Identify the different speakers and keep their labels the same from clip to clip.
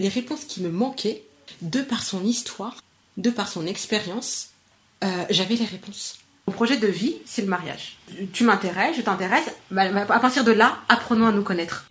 Speaker 1: les réponses qui me manquaient, de par son histoire, de par son expérience, euh, j'avais les réponses. Mon projet de vie, c'est le mariage. Tu m'intéresses, je t'intéresse. Bah, à partir de là, apprenons à nous connaître.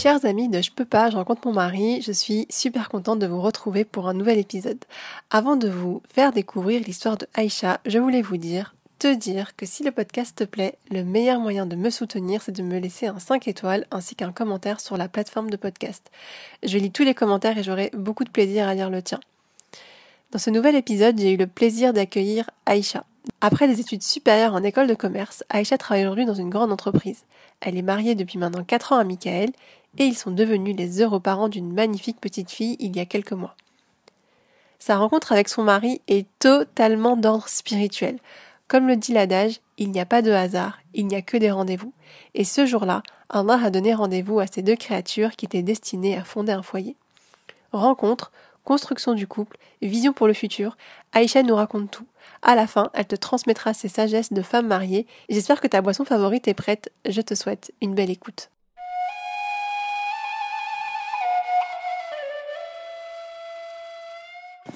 Speaker 2: Chers amis de Je peux pas, je rencontre mon mari, je suis super contente de vous retrouver pour un nouvel épisode. Avant de vous faire découvrir l'histoire de Aïcha, je voulais vous dire, te dire que si le podcast te plaît, le meilleur moyen de me soutenir, c'est de me laisser un 5 étoiles ainsi qu'un commentaire sur la plateforme de podcast. Je lis tous les commentaires et j'aurai beaucoup de plaisir à lire le tien. Dans ce nouvel épisode, j'ai eu le plaisir d'accueillir Aïcha. Après des études supérieures en école de commerce, Aïcha travaille aujourd'hui dans une grande entreprise. Elle est mariée depuis maintenant 4 ans à Michael et ils sont devenus les heureux parents d'une magnifique petite fille il y a quelques mois. Sa rencontre avec son mari est totalement d'ordre spirituel. Comme le dit l'adage, il n'y a pas de hasard, il n'y a que des rendez-vous. Et ce jour-là, Allah a donné rendez-vous à ces deux créatures qui étaient destinées à fonder un foyer. Rencontre, construction du couple, vision pour le futur, Aïcha nous raconte tout. À la fin, elle te transmettra ses sagesses de femme mariée. J'espère que ta boisson favorite est prête. Je te souhaite une belle écoute.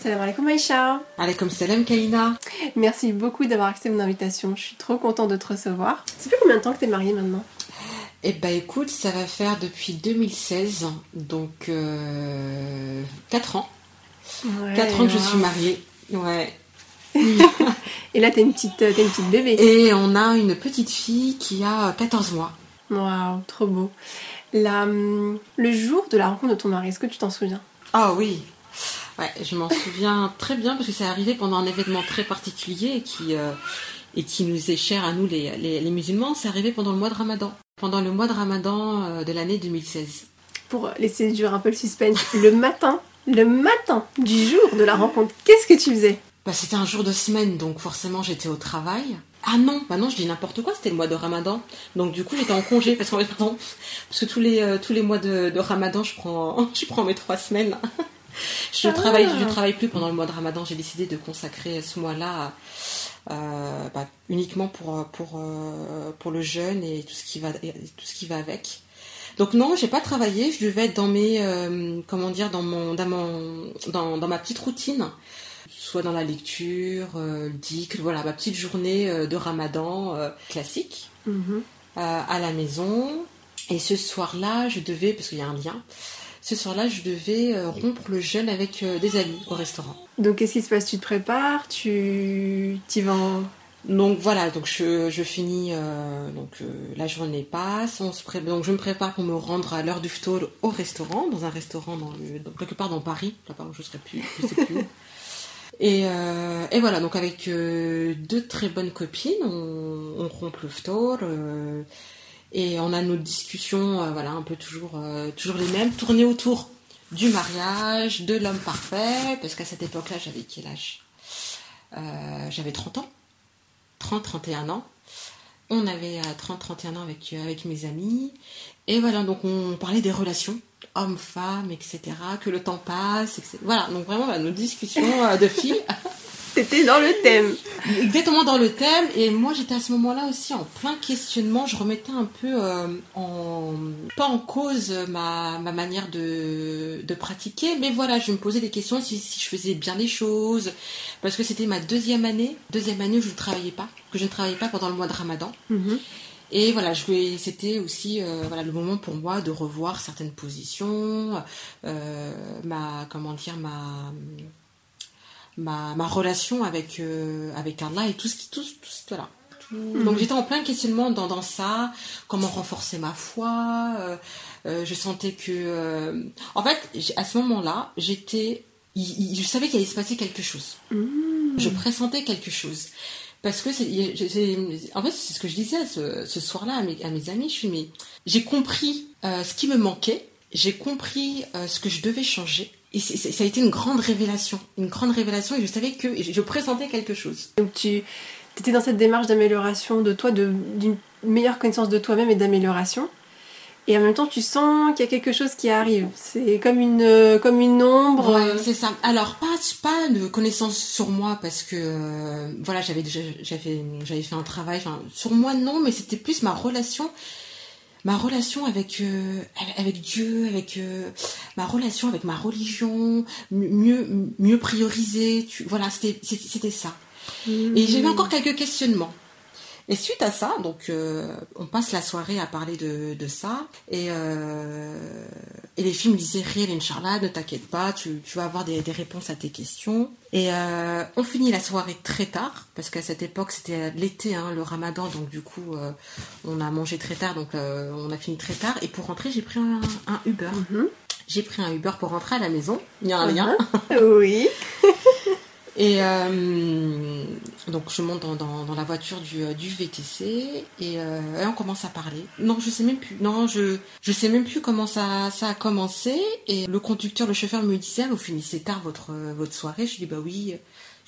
Speaker 2: Salam alaikum Aïcha.
Speaker 1: Alaikum salam Kaina.
Speaker 2: Merci beaucoup d'avoir accepté mon invitation. Je suis trop contente de te recevoir. Ça fait combien de temps que tu es mariée maintenant?
Speaker 1: Eh bah écoute, ça va faire depuis 2016, donc 4 euh, ans. 4 ans que je suis mariée. Ouais.
Speaker 2: Et là, t'as une, petite, une petite bébé.
Speaker 1: Et on a une petite fille qui a 14 mois.
Speaker 2: Waouh, trop beau. La, hum, le jour de la rencontre de ton mari, est-ce que tu t'en souviens?
Speaker 1: Ah oui, Ouais, je m'en souviens très bien parce que c'est arrivé pendant un événement très particulier et qui, euh, et qui nous est cher à nous les, les, musulmans. C'est arrivé pendant le mois de Ramadan. Pendant le mois de Ramadan euh, de l'année 2016.
Speaker 2: Pour laisser durer un peu le suspense, le matin, le matin du jour de la rencontre, qu'est-ce que tu faisais?
Speaker 1: Bah, C'était un jour de semaine, donc forcément j'étais au travail. Ah non, bah non, je dis n'importe quoi, c'était le mois de Ramadan. Donc du coup, j'étais en congé parce, pardon, parce que tous les, euh, tous les mois de, de Ramadan, je prends, je prends mes trois semaines. je ne travaille, je travaille plus pendant le mois de Ramadan. J'ai décidé de consacrer ce mois-là euh, bah, uniquement pour pour euh, pour le jeûne et tout ce qui va tout ce qui va avec. Donc non, j'ai pas travaillé. Je devais être dans mes euh, comment dire dans mon dans mon dans, dans ma petite routine, soit dans la lecture, le dic, voilà ma petite journée de Ramadan classique mm-hmm. à la maison. Et ce soir-là, je devais parce qu'il y a un lien ce soir-là, je devais euh, rompre le jeûne avec euh, des amis au restaurant.
Speaker 2: Donc, qu'est-ce qui se passe? Tu te prépares? Tu y vas
Speaker 1: Donc voilà, donc je, finis, euh, donc la journée passe, on se donc je me prépare pour me rendre à l'heure du ftoul au restaurant, dans un restaurant dans le, quelque part dans Paris, là-bas où je serai plus, je sais plus. Et, et, voilà, donc avec deux très bonnes copines, on, on rompt le ftoul. Et on a nos discussions, euh, voilà, un peu toujours, euh, toujours les mêmes, tournées autour du mariage, de l'homme parfait, parce qu'à cette époque-là, j'avais quel âge? Euh, J'avais 30 ans, 30, 31 ans. On avait 30, 31 ans avec, avec mes amis. Et voilà, donc on parlait des relations, hommes-femmes, etc., que le temps passe, etc. Voilà, donc vraiment, nos discussions de filles.
Speaker 2: T'étais dans le thème.
Speaker 1: Exactement dans le thème. Et moi, j'étais à ce moment-là aussi en plein questionnement. Je remettais un peu euh, en. pas en cause ma, ma manière de, de pratiquer, mais voilà, je me posais des questions si, si je faisais bien les choses. Parce que c'était ma deuxième année. Deuxième année où je ne travaillais pas. Que je ne travaillais pas pendant le mois de ramadan. Mhm. Et voilà, c'était aussi euh, voilà le moment pour moi de revoir certaines positions, euh, ma comment dire ma ma, ma relation avec euh, avec Allah et tout ce qui tout, tout voilà. Tout- Donc j'étais en plein questionnement dans, dans ça, comment renforcer ma foi. euh, euh, je sentais que, euh, en fait, à ce moment-là, j'étais, je savais qu'il allait se passer quelque chose. Je pressentais quelque chose. Parce que c'est, en fait, c'est ce que je disais ce, ce soir-là à mes, à mes amis. Je suis, mais j'ai compris euh, ce qui me manquait, j'ai compris euh, ce que je devais changer. Et ça a été une grande révélation, une grande révélation. Et je savais que je, je pressentais quelque chose.
Speaker 2: Donc tu étais dans cette démarche d'amélioration de toi, d'une meilleure connaissance de toi-même et d'amélioration. Et en même temps, tu sens qu'il y a quelque chose qui arrive. C'est comme une, comme une ombre.
Speaker 1: Ouais, c'est ça. Alors pas pas de connaissances sur moi parce que euh, voilà j'avais déjà j'avais j'avais fait un travail. Enfin sur moi non, mais c'était plus ma relation, ma relation avec euh, avec- Dieu, avec euh, ma relation avec ma religion, mieux mieux prioriser. Tu, voilà c'était ça. Et j'avais encore quelques questionnements. Et suite à ça, donc euh, on passe la soirée à parler de, de ça. Et, euh, et les filles me disaient Riel, Inch'Allah, ne t'inquiète pas, tu, tu vas avoir des, des réponses à tes questions. Et euh, on finit la soirée très tard, parce qu'à cette époque c'était l'été, hein, le ramadan, donc du coup on a mangé très tard, donc on a fini très tard. Et pour rentrer, j'ai pris un, un Uber.
Speaker 2: Mhm.
Speaker 1: J'ai pris un Uber pour rentrer à la maison. Il y a un lien.
Speaker 2: Oui.
Speaker 1: Et euh, donc je monte dans, la voiture du, euh, VTC et, euh, et on commence à parler. Non, je sais même plus. Non, je je sais même plus comment ça ça a commencé. Et le conducteur, le chauffeur me disait, vous finissez tard votre votre soirée. Je lui dis bah oui.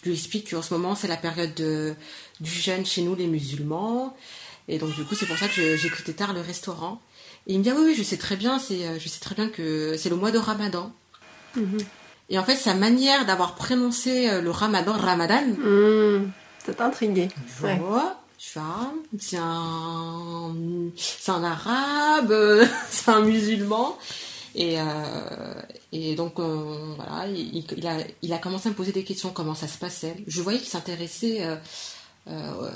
Speaker 1: Je lui explique qu'en ce moment c'est la période de, du jeûne chez nous les musulmans. Et donc du coup c'est pour ça que j'ai quitté tard le restaurant. Et il me dit ah oui oui je sais très bien c'est je sais très bien que c'est le mois de Ramadan.
Speaker 2: Mhm.
Speaker 1: Et en fait, sa manière d'avoir prononcé euh, le ramadan, ramadan,
Speaker 2: Mmh. Intrigué.
Speaker 1: je
Speaker 2: Ouais.
Speaker 1: je fais, ah, c'est un, c'est un arabe, euh, c'est un musulman. Et, euh, et donc, euh, voilà, il, il a, il a commencé à me poser des questions, comment ça se passait. Je voyais qu'il s'intéressait euh,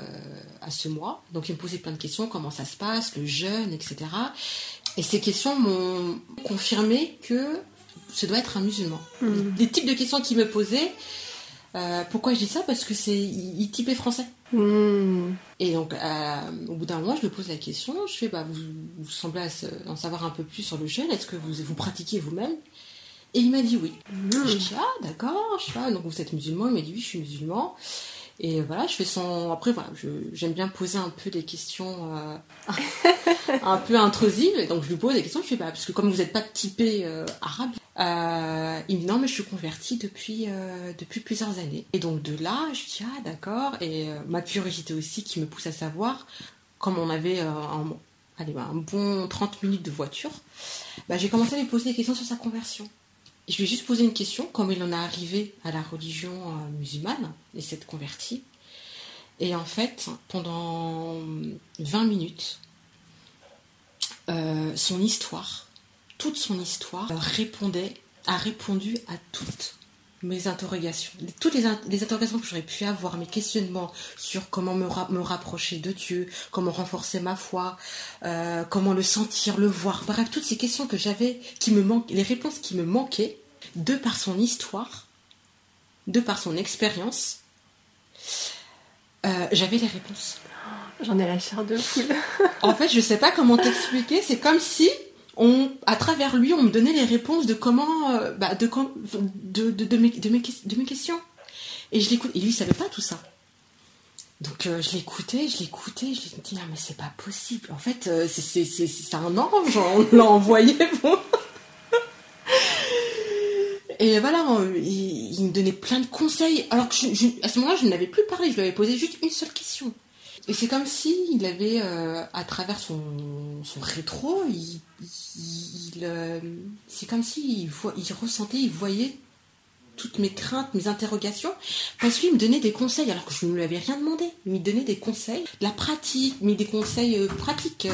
Speaker 1: à ce mois. Donc, il me posait plein de questions, comment ça se passe, le jeûne, etc. Et ces questions m'ont confirmé que ce doit être un musulman.
Speaker 2: Mhm.
Speaker 1: Les types de questions qu'il me posait, euh, pourquoi je dis ça? Parce que c'est il, typait français.
Speaker 2: Mmh.
Speaker 1: Et donc, euh, au bout d'un mois, je lui pose la question. Je fais, bah, vous, vous semblez en savoir un peu plus sur le jeûne. Est-ce que vous, vous pratiquez vous-même? Et il m'a dit oui. Je dis, ah, d'accord. Je fais, ah, donc vous êtes musulman? Il m'a dit, oui, je suis musulman. Et voilà, je fais son. Après, voilà, j'aime bien poser un peu des questions euh, un peu intrusives. Et donc, je lui pose des questions. Je fais, bah, parce que comme vous n'êtes pas typé euh, arabe, euh, il me dit, non, mais je suis convertie depuis, depuis plusieurs années. Et donc, de là, je dis, ah, d'accord. Et ma curiosité aussi qui me pousse à savoir, comme on avait un, un bon 30 minutes de voiture, bah, j'ai commencé à lui poser des questions sur sa conversion. Je lui ai juste posé une question, comment il en est arrivé à la religion euh, musulmane et s'être converti. Et en fait, pendant 20 minutes, euh, son histoire, toute son histoire, euh, répondait, a répondu à toutes mes interrogations. Toutes les, in- les interrogations que j'aurais pu avoir, mes questionnements sur comment me, ra- me rapprocher de Dieu, comment renforcer ma foi, euh, comment le sentir, le voir. Bref, toutes ces questions que j'avais, qui me manquent, les réponses qui me manquaient, de par son histoire, de par son expérience, euh, j'avais les réponses.
Speaker 2: J'en ai la chair de poule.
Speaker 1: En fait, je sais pas comment t'expliquer. C'est comme si on, à travers lui, on me donnait les réponses de comment, euh, bah, de, de, de, mes, de, mes, de mes questions. Et je l'écoute. Et lui, il savait pas tout ça. Donc euh, je l'écoutais, je l'écoutais, je lui dis non mais c'est pas possible. En fait, euh, c'est un ange, on l'a envoyé. Et voilà, il, me donnait plein de conseils. Alors que à ce moment-là, je n'avais plus parlé, je lui avais posé juste une seule question. Et c'est comme si il avait, euh, à travers son, son rétro, il, euh, c'est comme si il, ressentait, il voyait toutes mes craintes, mes interrogations, parce qu'il me donnait des conseils, alors que je ne lui avais rien demandé. Il me donnait des conseils, de la pratique, mais des conseils euh, pratiques.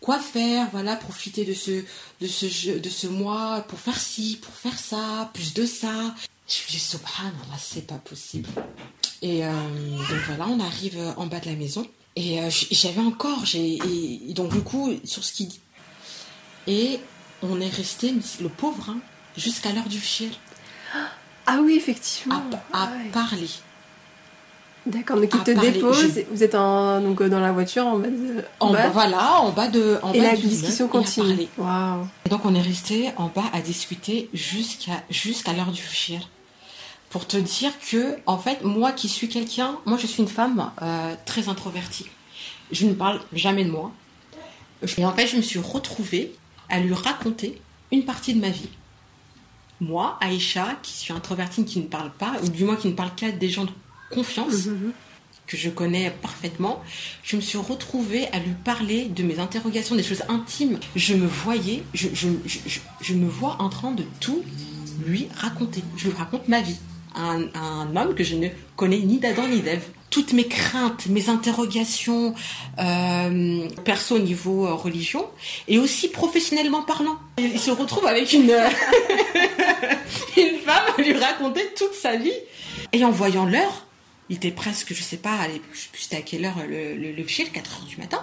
Speaker 1: quoi faire, voilà, profiter de ce, de ce de ce mois pour faire ci, pour faire ça, plus de ça. Je me dis, subhanallah, c'est pas possible. Et euh, donc voilà, on arrive en bas de la maison. Et euh, j'avais encore, j'ai, et- et donc du coup, sur ce qu'il dit. Et on est resté, le pauvre, hein, jusqu'à l'heure du fiel,
Speaker 2: Ah oui, effectivement.
Speaker 1: à
Speaker 2: Ouais.
Speaker 1: parler.
Speaker 2: D'accord, donc il te
Speaker 1: parler,
Speaker 2: dépose,
Speaker 1: je-
Speaker 2: vous êtes en, donc, euh, dans la voiture en bas de...
Speaker 1: En
Speaker 2: bas,
Speaker 1: voilà, en bas de. En
Speaker 2: et
Speaker 1: bas
Speaker 2: la
Speaker 1: du
Speaker 2: discussion
Speaker 1: immeuble,
Speaker 2: continue.
Speaker 1: Et donc on est resté en bas à discuter jusqu'à jusqu'à l'heure du fiel. Pour te dire que, en fait, moi qui suis quelqu'un, moi je suis une femme euh, très introvertie. Je ne parle jamais de moi. Et en fait, je me suis retrouvée à lui raconter une partie de ma vie. Moi, Aïcha, qui suis introvertie, qui ne parle pas, ou du moins qui ne parle qu'à des gens de confiance,
Speaker 2: Mhm.
Speaker 1: que je connais parfaitement, je me suis retrouvée à lui parler de mes interrogations, des choses intimes. Je me voyais, je, je, je- je me vois en train de tout lui raconter. Je lui raconte ma vie. Un, homme que je ne connais ni d'Adam ni d'Ève. Toutes mes craintes, mes interrogations, euh, perso au niveau euh, religion, et aussi professionnellement parlant. Il se retrouve avec une, euh, une femme à lui raconter toute sa vie. Et en voyant l'heure, il était presque, je sais pas, je sais plus à quelle heure le, le, le fichier, 4 heures du matin.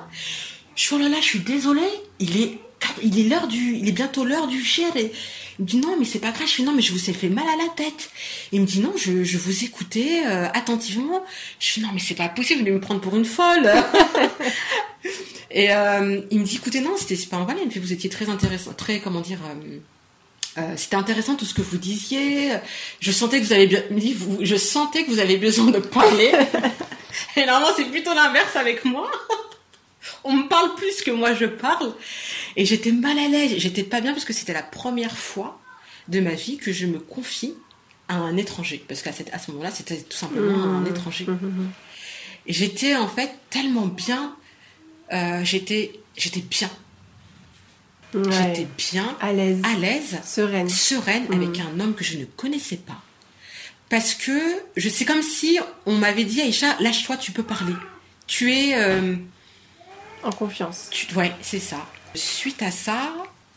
Speaker 1: Je suis, là là, je suis désolée, il est, il est l'heure du, il est bientôt l'heure du fichier. Et il me dit, non, mais c'est pas grave. Je fais, non, mais je vous ai fait mal à la tête. Il me dit, non, je, je vous écoutais euh, attentivement. Je fais, non, mais c'est pas possible, vous voulez me prendre pour une folle. Et euh, il me dit, écoutez, non, c'était pas valet. Il me fait, vous étiez très intéressant, très, comment dire, euh, euh, c'était intéressant tout ce que vous disiez. Je sentais que vous avez bien, je sentais que vous avez besoin de parler. Et normalement, c'est plutôt l'inverse avec moi. On me parle plus que moi je parle. Et j'étais mal à l'aise. J'étais pas bien parce que c'était la première fois de ma vie que je me confie à un étranger. Parce qu'à à ce moment-là, c'était tout simplement un
Speaker 2: Mhm.
Speaker 1: étranger.
Speaker 2: Mhm.
Speaker 1: Et j'étais en fait tellement bien. euh, j'étais, j'étais bien.
Speaker 2: Ouais.
Speaker 1: J'étais bien,
Speaker 2: À l'aise.
Speaker 1: à l'aise,
Speaker 2: Sereine.
Speaker 1: sereine avec un homme que je ne connaissais pas. Parce que je c'est comme si on m'avait dit Aïcha, lâche-toi, tu peux parler. Tu es euh,
Speaker 2: En confiance.
Speaker 1: tu- ouais, c'est ça. Suite à ça,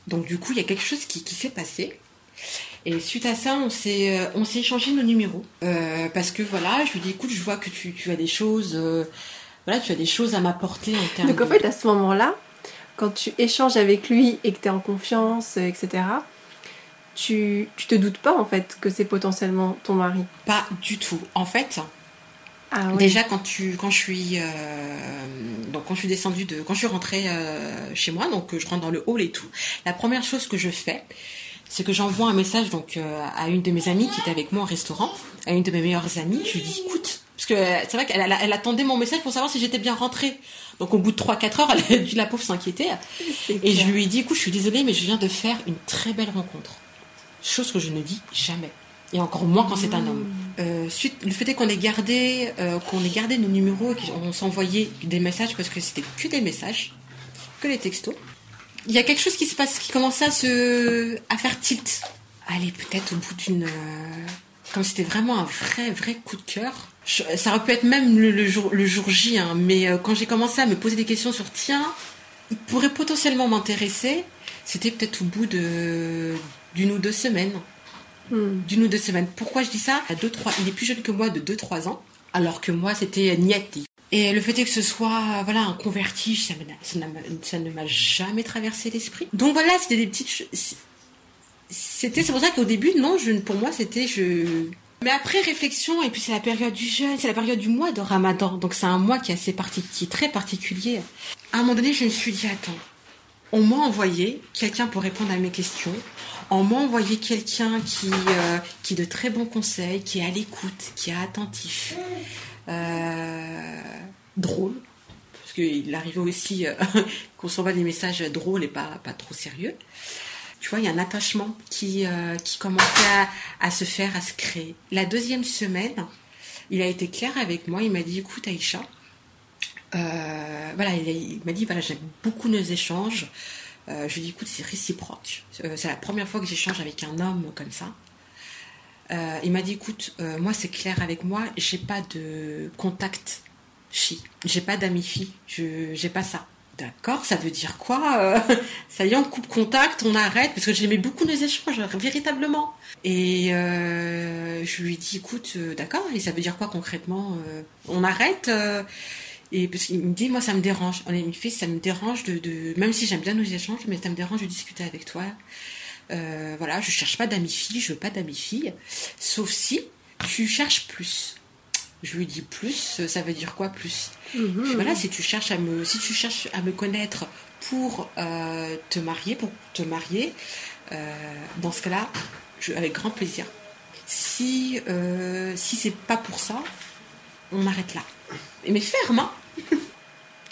Speaker 1: donc du coup, il y a quelque chose qui, qui s'est passé. Et suite à ça, on s'est, euh, on s'est échangé nos numéros. Euh, parce que voilà, je lui dis, écoute, je vois que tu, tu as des choses, euh, voilà, tu as des choses à m'apporter en termes
Speaker 2: Donc en
Speaker 1: de-
Speaker 2: fait, à ce moment-là, quand tu échanges avec lui et que tu es en confiance, etc., tu, tu te doutes pas en fait que c'est potentiellement ton mari?
Speaker 1: Pas du tout. En fait,
Speaker 2: Ah oui.
Speaker 1: déjà quand tu, quand je suis, euh, donc quand je suis descendue de, quand je suis rentrée euh, chez moi, donc je rentre dans le hall et tout. La première chose que je fais, c'est que j'envoie un message donc euh, à une de mes amies qui était avec moi au restaurant, à une de mes meilleures amies. Je lui dis, écoute, parce que c'est vrai qu'elle elle, elle attendait mon message pour savoir si j'étais bien rentrée. Donc au bout de 3-4 heures, elle a dû la pauvre s'inquiéter. Et je lui ai dit, écoute, je suis désolée, mais je viens de faire une très belle rencontre. Chose que je ne dis jamais. Et encore moins quand c'est un homme. Euh, le fait qu'on ait gardé, euh, qu'on ait gardé nos numéros, et qu'on s'envoyait des messages parce que c'était que des messages, que des textos. Il y a quelque chose qui se passe, qui commençait à se, à faire tilt. Allez, peut-être au bout d'une, euh, comme c'était vraiment un vrai, vrai coup de cœur. Ça aurait pu être même le, jour, le jour J, hein, mais quand j'ai commencé à me poser des questions sur tiens, il pourrait potentiellement m'intéresser, c'était peut-être au bout d'une ou deux semaines
Speaker 2: Hmm.
Speaker 1: d'une ou deux semaines. Pourquoi je dis ça? À deux, trois, Il est plus jeune que moi de 2-3 ans, alors que moi c'était Nieti. Et le fait est que ce soit voilà un converti, ça, ça, ça ne m'a jamais traversé l'esprit. Donc voilà, c'était des petites choses. C'était c'est pour ça qu'au début non, je pour moi c'était je. Mais après réflexion et puis c'est la période du jeûne, c'est la période du mois de Ramadan, donc c'est un mois qui est assez parti, qui est très particulier. À un moment donné, je me suis dit attends, on m'a envoyé quelqu'un pour répondre à mes questions. On m'a quelqu'un qui, euh, de très bons conseils, qui est à l'écoute, qui est attentif, euh, drôle, parce qu'il arrivait aussi euh, qu'on s'envoie des messages drôles et pas, trop sérieux. Tu vois, il y a un attachement qui, euh, qui commençait à, se faire, à se créer. La deuxième semaine, il a été clair avec moi. Il m'a dit, écoute Aïcha, voilà, il, il m'a dit, voilà, j'aime beaucoup nos échanges. Euh, je lui dit, écoute, c'est réciproque. Euh, c'est la première fois que j'échange avec un homme comme ça. Euh, il m'a dit, écoute, moi c'est clair avec moi, j'ai pas de contact fille, j'ai pas d'amis je j'ai pas ça. D'accord, ça veut dire quoi Ça y est, on coupe contact, on arrête, parce que j'aimais beaucoup nos échanges, véritablement. Et je lui dit, écoute, d'accord, et ça veut dire quoi concrètement On arrête et parce qu'il me dit, moi, ça me dérange. On est fait, ça me dérange de, de même si j'aime bien nos échanges, mais ça me dérange de discuter avec toi. Euh, voilà, je cherche pas d'amis filles, je veux pas d'amis filles, sauf si tu cherches plus. Je lui dis plus, ça veut dire quoi plus? Mhm. Voilà, si tu cherches à me, si tu cherches à me connaître pour euh, te marier, pour te marier, euh, dans ce cas-là, avec grand plaisir. Si si c'est pas pour ça, on arrête là. Mais ferme, hein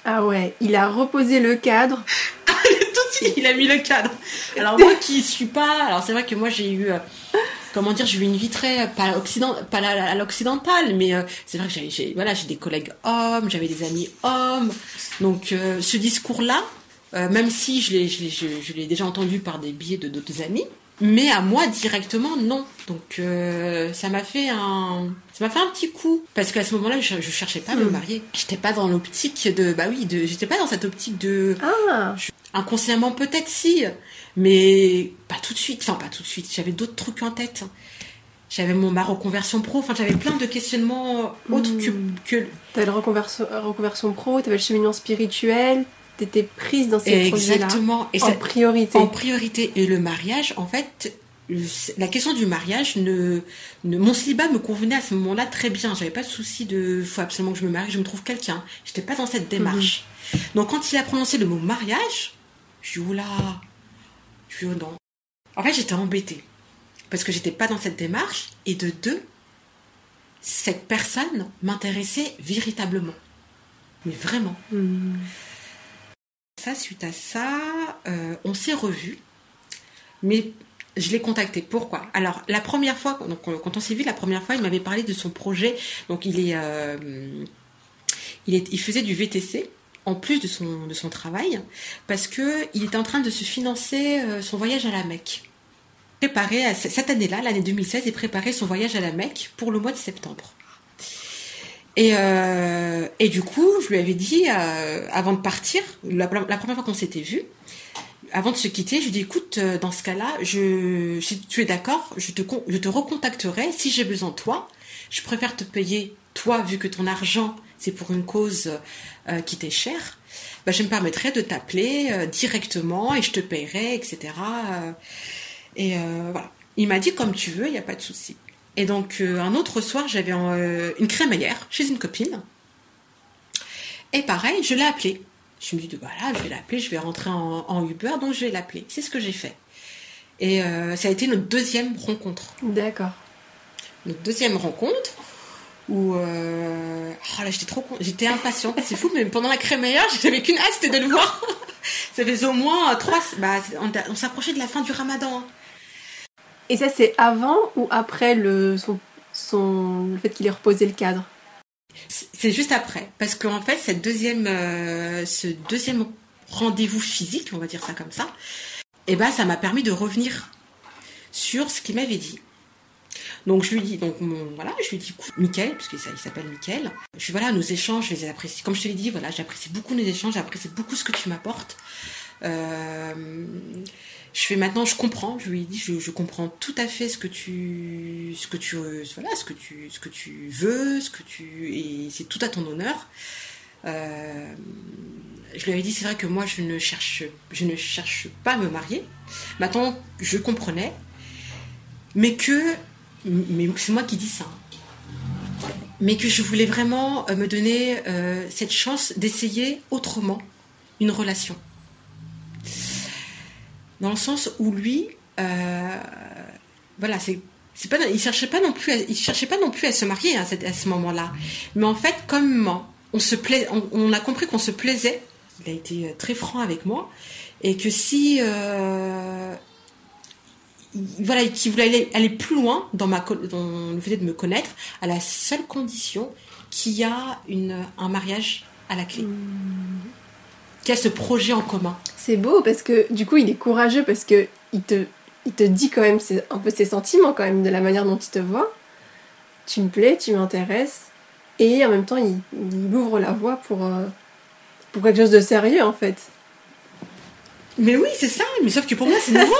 Speaker 2: ah ouais, il a reposé le cadre.
Speaker 1: Tout il a mis le cadre. Alors moi qui suis pas, alors c'est vrai que moi j'ai eu, euh, comment dire, j'ai eu une vie très pas, occident, pas à l'occidentale, mais euh, c'est vrai que j'ai, voilà, j'ai des collègues hommes, j'avais des amis hommes, donc euh, ce discours-là, même si je l'ai, je l'ai déjà entendu par des biais de d'autres amis, mais à moi directement non. Donc euh, ça m'a fait un ça m'a fait un petit coup. Parce qu'à ce moment-là je, je cherchais pas à me hmm. marier. J'étais pas dans l'optique de bah oui de j'étais pas dans cette optique de ah. inconsciemment peut-être si. Mais pas tout de suite. Enfin pas tout de suite. J'avais d'autres trucs en tête. J'avais mon ma reconversion pro. Enfin j'avais plein de questionnements autres que, hmm. que
Speaker 2: t'avais la reconversion, reconversion pro t'avais le cheminement spirituel t'étais prise dans ces projets-là Exactement. Et en priorité.
Speaker 1: En priorité. Et le mariage, en fait, la question du mariage ne, mon célibat me convenait à ce moment-là très bien. J'avais pas de souci de faut absolument que je me marie, je me trouve quelqu'un. J'étais pas dans cette démarche. Mhm. Donc quand il a prononcé le mot mariage, je dis oula, je dis oh non. En fait, j'étais embêtée parce que j'étais pas dans cette démarche et de deux, cette personne m'intéressait véritablement, mais vraiment. Mhm. Ça, suite à ça, euh, on s'est revus, mais je l'ai contacté. Pourquoi? Alors, la première fois, donc, quand on s'est vu la première fois, il m'avait parlé de son projet. Donc, il est, euh, il, faisait du VTC en plus de son, travail, parce que il était en train de se financer euh, son voyage à la Mecque. Préparer cette année-là, l'année 2016, il préparait son voyage à la Mecque pour le mois de septembre. Et, euh, et du coup, je lui avais dit, euh, avant de partir, la, première fois qu'on s'était vu, avant de se quitter, je lui ai dit, écoute, euh, dans ce cas-là, je, si tu es d'accord, je te, je te recontacterai si j'ai besoin de toi. Je préfère te payer, toi, vu que ton argent, c'est pour une cause qui t'est chère. Bah, je me permettrai de t'appeler directement et je te paierai, etc. et voilà. Il m'a dit, comme tu veux, il n'y a pas de souci. Et donc, euh, un autre soir, j'avais euh, une crémaillère chez une copine. Et pareil, je l'ai appelée. Je me dis, voilà, je vais l'appeler, je vais rentrer en, Uber, donc je vais l'appeler. C'est ce que j'ai fait. Et euh, ça a été notre deuxième rencontre.
Speaker 2: D'accord.
Speaker 1: Notre deuxième rencontre où oh là j'étais trop j'étais impatiente c'est fou mais pendant la crémaillère j'avais qu'une hâte c'était de le voir ça faisait au moins trois bah, on, s'approchait de la fin du ramadan hein.
Speaker 2: Et ça, c'est avant ou après le, son, le fait qu'il ait reposé le cadre?
Speaker 1: C'est juste après. Parce qu'en fait, cette deuxième, euh, ce deuxième rendez-vous physique, on va dire ça comme ça, et eh ben, ça m'a permis de revenir sur ce qu'il m'avait dit. Donc je lui dis, donc voilà, je lui dis, Mickaël, parce qu'il s'appelle Mickaël, je lui voilà, nos échanges, je les apprécie. Comme je te l'ai dit, voilà, j'apprécie beaucoup nos échanges, j'apprécie beaucoup ce que tu m'apportes. Euh, je fais maintenant, je comprends. Je lui ai dit, je, comprends tout à fait ce que tu, ce que tu, voilà, ce que tu, ce que tu veux, ce que tu, et c'est tout à ton honneur. Euh, je lui avais dit, c'est vrai que moi, je ne cherche, je ne cherche pas à me marier. Maintenant, je comprenais, mais que, mais c'est moi qui dis ça. Mais que je voulais vraiment euh, me donner euh, cette chance d'essayer autrement une relation dans le sens où lui, euh, voilà, c'est pas, il cherchait pas non plus, cherchait pas non plus à se marier à, ce moment-là. Mais en fait, comme on se plaît, on, a compris qu'on se plaisait. Il a été euh, très franc avec moi et que si euh, voilà, qu'il voulait aller, plus loin dans ma dans le fait de me connaître, à la seule condition qu'il y a un mariage à la clé. Mmh qui a ce projet en commun.
Speaker 2: C'est beau parce que du coup il est courageux parce que il te, il te dit quand même un peu ses sentiments quand même de la manière dont il te voit. Tu me plais, tu m'intéresses et en même temps il, ouvre la voie pour, euh, pour quelque chose de sérieux en fait.
Speaker 1: Mais oui c'est ça, mais sauf que pour moi c'est nouveau.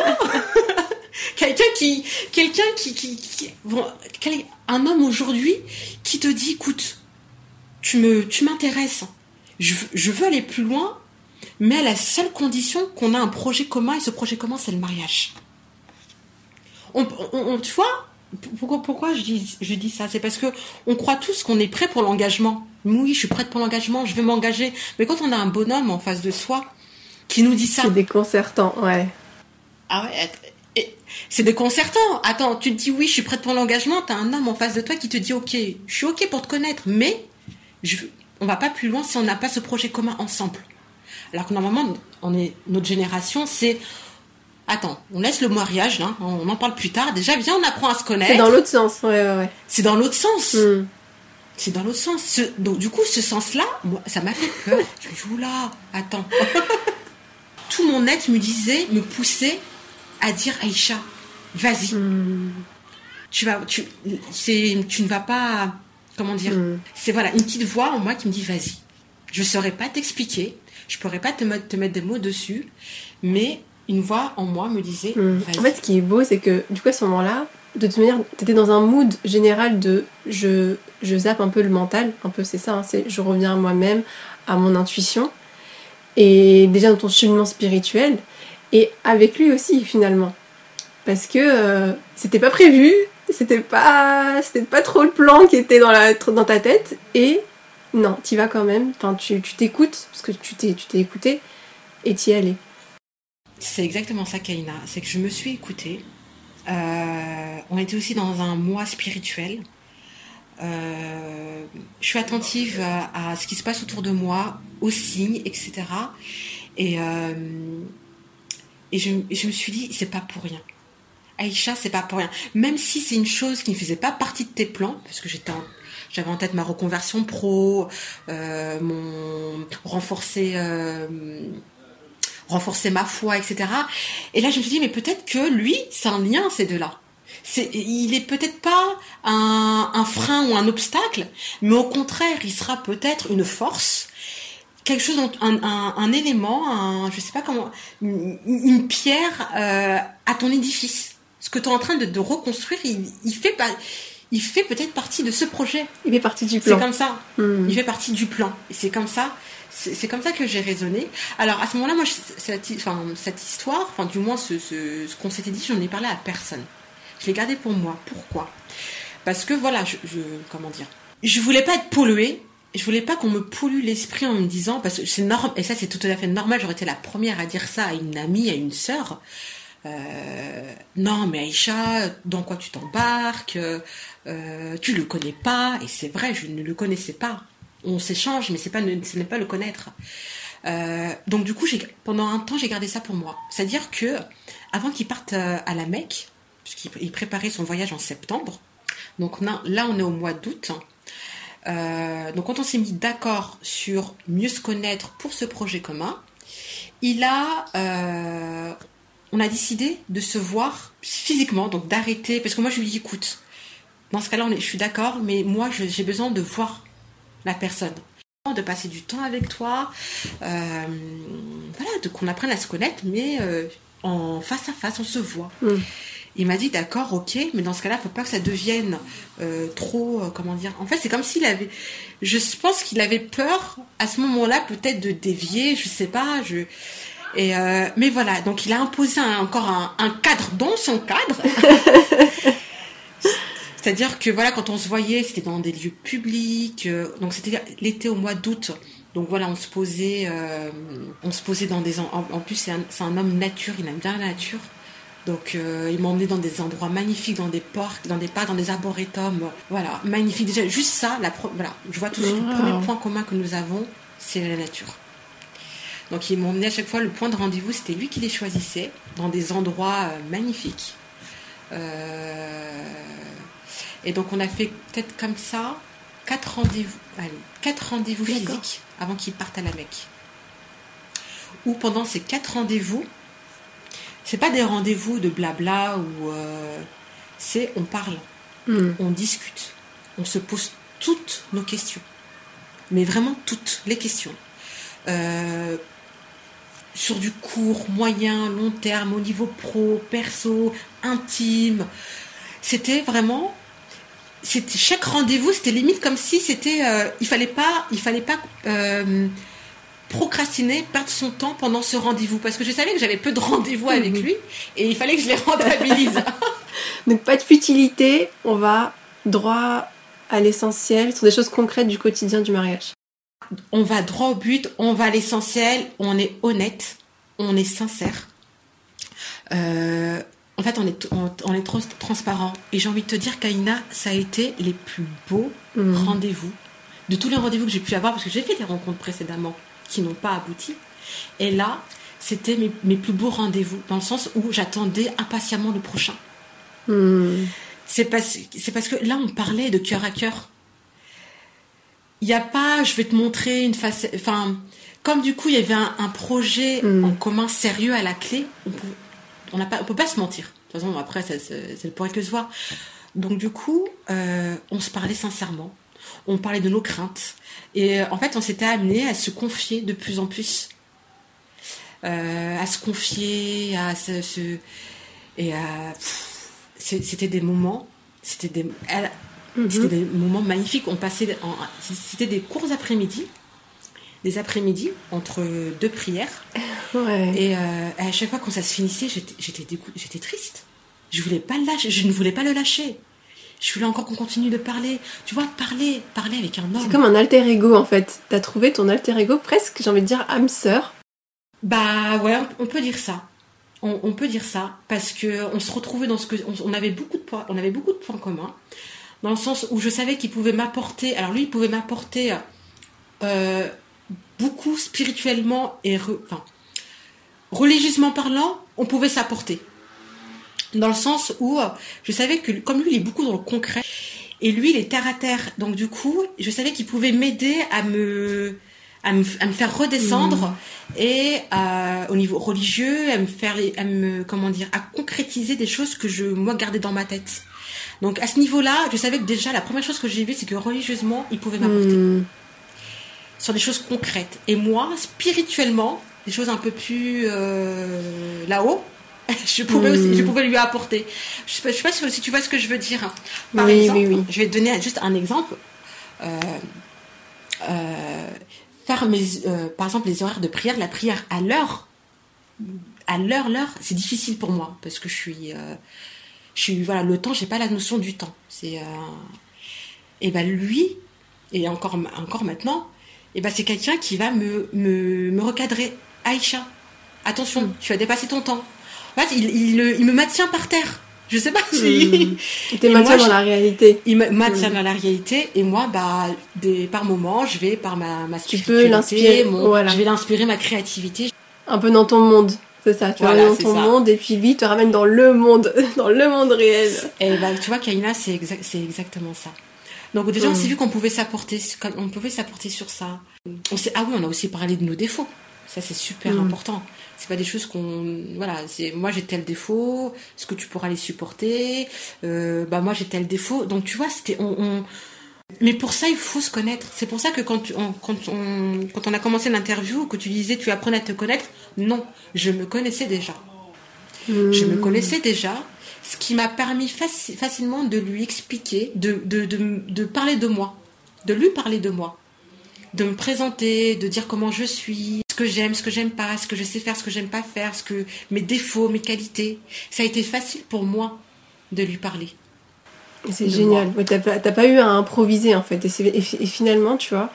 Speaker 1: quelqu'un qui, quelqu'un qui, qui, un homme aujourd'hui qui te dit, écoute, tu me, tu m'intéresses, je, je veux aller plus loin, mais à la seule condition qu'on a un projet commun et ce projet commun c'est le mariage. On, on, tu vois, pourquoi, pourquoi je dis, je dis ça? C'est parce que on croit tous qu'on est prêt pour l'engagement. Oui, je suis prête pour l'engagement, je vais m'engager. Mais quand on a un bonhomme en face de soi qui nous dit ça.
Speaker 2: C'est déconcertant, ouais.
Speaker 1: Ah ouais, c'est déconcertant. Attends, tu te dis oui, je suis prête pour l'engagement, t'as un homme en face de toi qui te dit ok, je suis ok pour te connaître, mais je, on va pas plus loin si on n'a pas ce projet commun ensemble. Alors que normalement, on est, notre génération, c'est attends, on laisse le mariage, là, on en parle plus tard. Déjà, viens, on apprend à se connaître.
Speaker 2: C'est dans l'autre sens, ouais, ouais, ouais.
Speaker 1: C'est dans l'autre sens. Hmm. C'est dans l'autre sens. donc, du coup, ce sens-là, ça m'a fait peur. Je me dis, oula, attends. Tout mon être me disait, me poussait à dire, Aïcha, vas-y. Hmm. Tu vas, tu, tu ne vas pas, comment dire. Hmm. C'est voilà, une petite voix en moi qui me dit, vas-y. Je ne saurais pas t'expliquer. Je pourrais pas te, te mettre des mots dessus, mais une voix en moi me disait.
Speaker 2: Hmm. En fait, ce qui est beau, c'est que du coup, à ce moment-là, de toute manière, tu étais dans un mood général de je, je zappe un peu le mental, un peu c'est ça, hein, c'est je reviens à moi-même, à mon intuition, et déjà dans ton cheminement spirituel, et avec lui aussi finalement. Parce que euh, c'était pas prévu, c'était pas, c'était pas trop le plan qui était dans, la, dans ta tête, et non, tu vas quand même, enfin, tu t'écoutes, parce que tu t'es écouté, et y allais.
Speaker 1: C'est exactement ça, Kaina. C'est que je me suis écoutée. Euh, on était aussi dans un mois spirituel. Euh, je suis attentive à, ce qui se passe autour de moi, aux signes, etc. Et, euh, et je, me suis dit, c'est pas pour rien. Aïcha, c'est pas pour rien. Même si c'est une chose qui ne faisait pas partie de tes plans, parce que j'étais j'avais en tête ma reconversion pro, mon renforcer renforcer ma foi, etc. Et là, je me suis dit, mais peut-être que lui, c'est un lien, ces deux-là. C'est, il est peut-être pas un, frein ou un obstacle, mais au contraire, il sera peut-être une force, quelque chose, un, élément, un, je sais pas comment, une, pierre euh, à ton édifice. Ce que tu es en train de, reconstruire, il, fait pas. Il fait peut-être partie de ce projet.
Speaker 2: Il fait partie du plan.
Speaker 1: C'est comme ça. Hmm. Il fait partie du plan. Et c'est comme ça c'est comme ça que j'ai raisonné. Alors à ce moment-là, moi, cette, histoire, enfin du moins ce, qu'on s'était dit, je n'en ai parlé à personne. Je l'ai gardé pour moi. Pourquoi? Parce que voilà, je, comment dire, je voulais pas être polluée. Je voulais pas qu'on me pollue l'esprit en me disant parce que c'est normal et ça c'est tout à fait normal. J'aurais été la première à dire ça à une amie, à une sœur. Euh, non mais Aïcha, dans quoi tu t'embarques? Euh, Tu le connais pas et c'est vrai, je ne le connaissais pas on s'échange, mais c'est pas, ce n'est pas le connaître. Euh, donc du coup, pendant un temps, j'ai gardé ça pour moi. C'est-à-dire que avant qu'il parte euh, à la Mecque, puisqu'il préparait son voyage en septembre, donc là, on est au mois d'août. Euh, donc quand on s'est mis d'accord sur mieux se connaître pour ce projet commun, il a, on a décidé de se voir physiquement, donc d'arrêter, parce que moi je lui dis écoute, dans ce cas-là, je suis d'accord, mais moi j'ai besoin de voir la personne de passer du temps avec toi, euh, voilà, de qu'on apprenne à se connaître, mais euh, en face à face, on se voit. Mm. Il m'a dit d'accord, ok, mais dans ce cas-là, faut pas que ça devienne euh, trop, comment dire. En fait, c'est comme s'il avait, je pense qu'il avait peur à ce moment-là peut-être de dévier, je sais pas, je. Et mais voilà, donc il a imposé encore un, un cadre dans son cadre. C'est-à-dire que voilà, quand on se voyait, c'était dans des lieux publics. Euh, donc c'était l'été au mois d'août. Donc voilà, on se posait, euh, on se posait dans des. En, en plus, c'est un, homme nature, il aime bien la nature. Donc euh, il m'emmenait dans des endroits magnifiques, dans des parcs, dans des parcs, dans des arboretums. Voilà, magnifique. Déjà, juste ça, la voilà, je vois tout de suite le premier point commun que nous avons, c'est la nature. Donc il m'emmenait à chaque fois le point de rendez-vous, c'était lui qui les choisissait dans des endroits magnifiques. Euh, et donc on a fait peut-être comme ça quatre rendez-vous, quatre rendez-vous physiques avant qu'ils partent à la Mecque. Ou pendant ces quatre rendez-vous, c'est pas des rendez-vous de blabla ou euh, c'est on parle, hmm. on discute, on se pose toutes nos questions, mais vraiment toutes les questions. Euh, sur du court, moyen, long terme, au niveau pro, perso, intime. C'était vraiment c'était chaque rendez-vous, c'était limite comme si c'était euh, il fallait pas il fallait pas euh, procrastiner, perdre son temps pendant ce rendez-vous parce que je savais que j'avais peu de rendez-vous avec
Speaker 2: Mhm.
Speaker 1: lui et il fallait que je les rentabilise.
Speaker 2: Donc pas de futilité, on va droit à l'essentiel sur des choses concrètes du quotidien du mariage.
Speaker 1: on va droit au but, on va à l'essentiel, on est honnête, on est sincère. Euh, en fait, on est, on, on est trop transparent. Et j'ai envie de te dire, Kaina, ça a été les plus beaux
Speaker 2: Mhm.
Speaker 1: rendez-vous. De tous les rendez-vous que j'ai pu avoir, parce que j'ai fait des rencontres précédemment qui n'ont pas abouti. Et là, c'était mes, mes plus beaux rendez-vous, dans le sens où j'attendais impatiemment le prochain.
Speaker 2: Mhm.
Speaker 1: C'est parce, que là, on parlait de cœur à cœur. Il n'y a pas, je vais te montrer une facette. Enfin, comme du coup, il y avait un, un projet
Speaker 2: Mm.
Speaker 1: en commun sérieux à la clé, on on ne peut pas se mentir. De toute façon, après, ça, ne pourrait que se voir. Donc, du coup, euh, on se parlait sincèrement. On parlait de nos craintes. Et euh, en fait, on s'était amené à se confier de plus en plus. Euh, à se confier, à se. se- et à. C'était des moments. C'était des. elle-
Speaker 2: Mhm.
Speaker 1: c'était des moments magnifiques. On passait, c'était des courts après-midi, des après-midi entre deux prières.
Speaker 2: Ouais.
Speaker 1: Et euh, à chaque fois quand ça se finissait, j'étais, j'étais, triste. Je voulais pas le lâcher. Je ne voulais pas le lâcher. Je voulais encore qu'on continue de parler. Tu vois, parler, parler avec un homme.
Speaker 2: C'est comme un alter ego en fait. T'as trouvé ton alter ego presque, j'ai envie de dire âme sœur.
Speaker 1: Bah ouais, on, on peut dire ça. On, on peut dire ça parce que on se retrouvait dans ce que on, on avait beaucoup de points, on avait beaucoup de points communs dans le sens où je savais qu'il pouvait m'apporter. Alors lui, il pouvait m'apporter euh, beaucoup spirituellement et re- enfin religieusement parlant, on pouvait s'apporter. Dans le sens où euh, je savais que comme lui, il est beaucoup dans le concret et lui, il est terre à terre. Donc du coup, je savais qu'il pouvait m'aider à me à me, à me faire redescendre et euh, au niveau religieux, à me faire, à me, comment dire, à concrétiser des choses que je moi gardais dans ma tête. Donc à ce niveau-là, je savais que déjà la première chose que j'ai vue, c'est que religieusement, il pouvait m'apporter
Speaker 2: Mhm.
Speaker 1: Sur des choses concrètes. Et moi, spirituellement, des choses un peu plus euh, là-haut, je pouvais aussi, je pouvais lui apporter. Je sais pas, je sais pas si- tu vois ce que je veux dire. Par
Speaker 2: Oui,
Speaker 1: exemple,
Speaker 2: oui, oui.
Speaker 1: je vais te donner juste un exemple. Euh, euh, faire mes, euh, par exemple, les horaires de prière, la prière à l'heure, à l'heure, l'heure, c'est difficile pour moi parce que je suis, je suis, voilà, le temps, j'ai pas la notion du temps. C'est, et ben lui, et encore, encore maintenant, et ben c'est quelqu'un qui va me, me, me recadrer. Aïcha, attention,
Speaker 2: Mm.
Speaker 1: tu as dépassé ton temps. En fait, il, il, il me maintient par terre. Je sais pas si.
Speaker 2: Mhm. Il te maintient
Speaker 1: moi,
Speaker 2: dans
Speaker 1: je-
Speaker 2: la réalité.
Speaker 1: Il me maintient
Speaker 2: Mm.
Speaker 1: dans la réalité et moi, bah, des, par moments, je vais par ma, ma
Speaker 2: Tu peux l'inspirer, voilà.
Speaker 1: je vais l'inspirer ma créativité.
Speaker 2: Un peu dans ton monde. C'est ça, tu
Speaker 1: Voilà,
Speaker 2: vas dans ton
Speaker 1: ça.
Speaker 2: monde et puis lui il te ramène dans le monde, dans le monde réel.
Speaker 1: Et bah, tu vois, Kaina, c'est c'est exactement ça. Donc déjà, on s'est vu qu'on pouvait s'apporter, on pouvait s'apporter sur ça. On s'est, ah oui, on a aussi parlé de nos défauts. Ça, c'est super
Speaker 2: Mm.
Speaker 1: important. C'est pas des choses qu'on, voilà, c'est moi j'ai tel défaut, est-ce que tu pourras les supporter Euh, Bah moi j'ai tel défaut. Donc tu vois, c'était, on, on- mais pour ça il faut se connaître. C'est pour ça que quand tu- on, quand on, quand on a commencé l'interview, que tu disais tu apprenais à te connaître, non, je me connaissais déjà. Je me
Speaker 2: Mhm.
Speaker 1: connaissais déjà, ce qui m'a permis faci- facilement de lui expliquer, de, de, de, de parler de moi, de lui parler de moi, de me présenter, de dire comment je suis, ce que j'aime, ce que j'aime pas, ce que je sais faire, ce que j'aime pas faire, ce que mes défauts, mes qualités. Ça a été facile pour moi de lui parler.
Speaker 2: C'est génial. Ouais, T'as pas, eu à improviser en fait. Et, finalement, tu vois,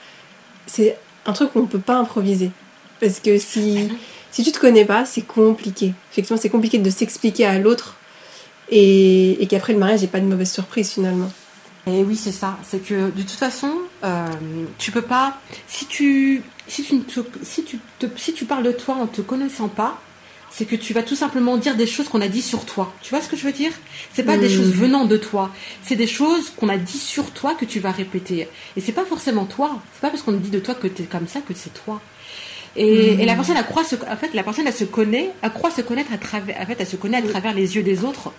Speaker 2: c'est un truc qu'on peut pas improviser. Parce que si,
Speaker 1: Ah
Speaker 2: si tu te connais pas, c'est compliqué. Effectivement, c'est compliqué de s'expliquer à l'autre et, et qu'après le mariage, il n'y ait pas de mauvaise surprise finalement.
Speaker 1: Et oui, c'est ça. C'est que de toute façon, euh, tu peux pas. Si tu, si tu, si tu, te- si tu parles de toi en te connaissant pas, c'est que tu vas tout simplement dire des choses qu'on a dit sur toi. Tu vois ce que je veux dire? C'est pas des
Speaker 2: Mhm.
Speaker 1: choses venant de toi. C'est des choses qu'on a dit sur toi que tu vas répéter. Et c'est pas forcément toi. C'est pas parce qu'on dit de toi que t'es comme ça que c'est toi. Et, et la personne, elle croit se, en fait, la personne, elle se connaît, elle croit se connaître à travers, en fait, elle se connaît à travers les yeux des autres.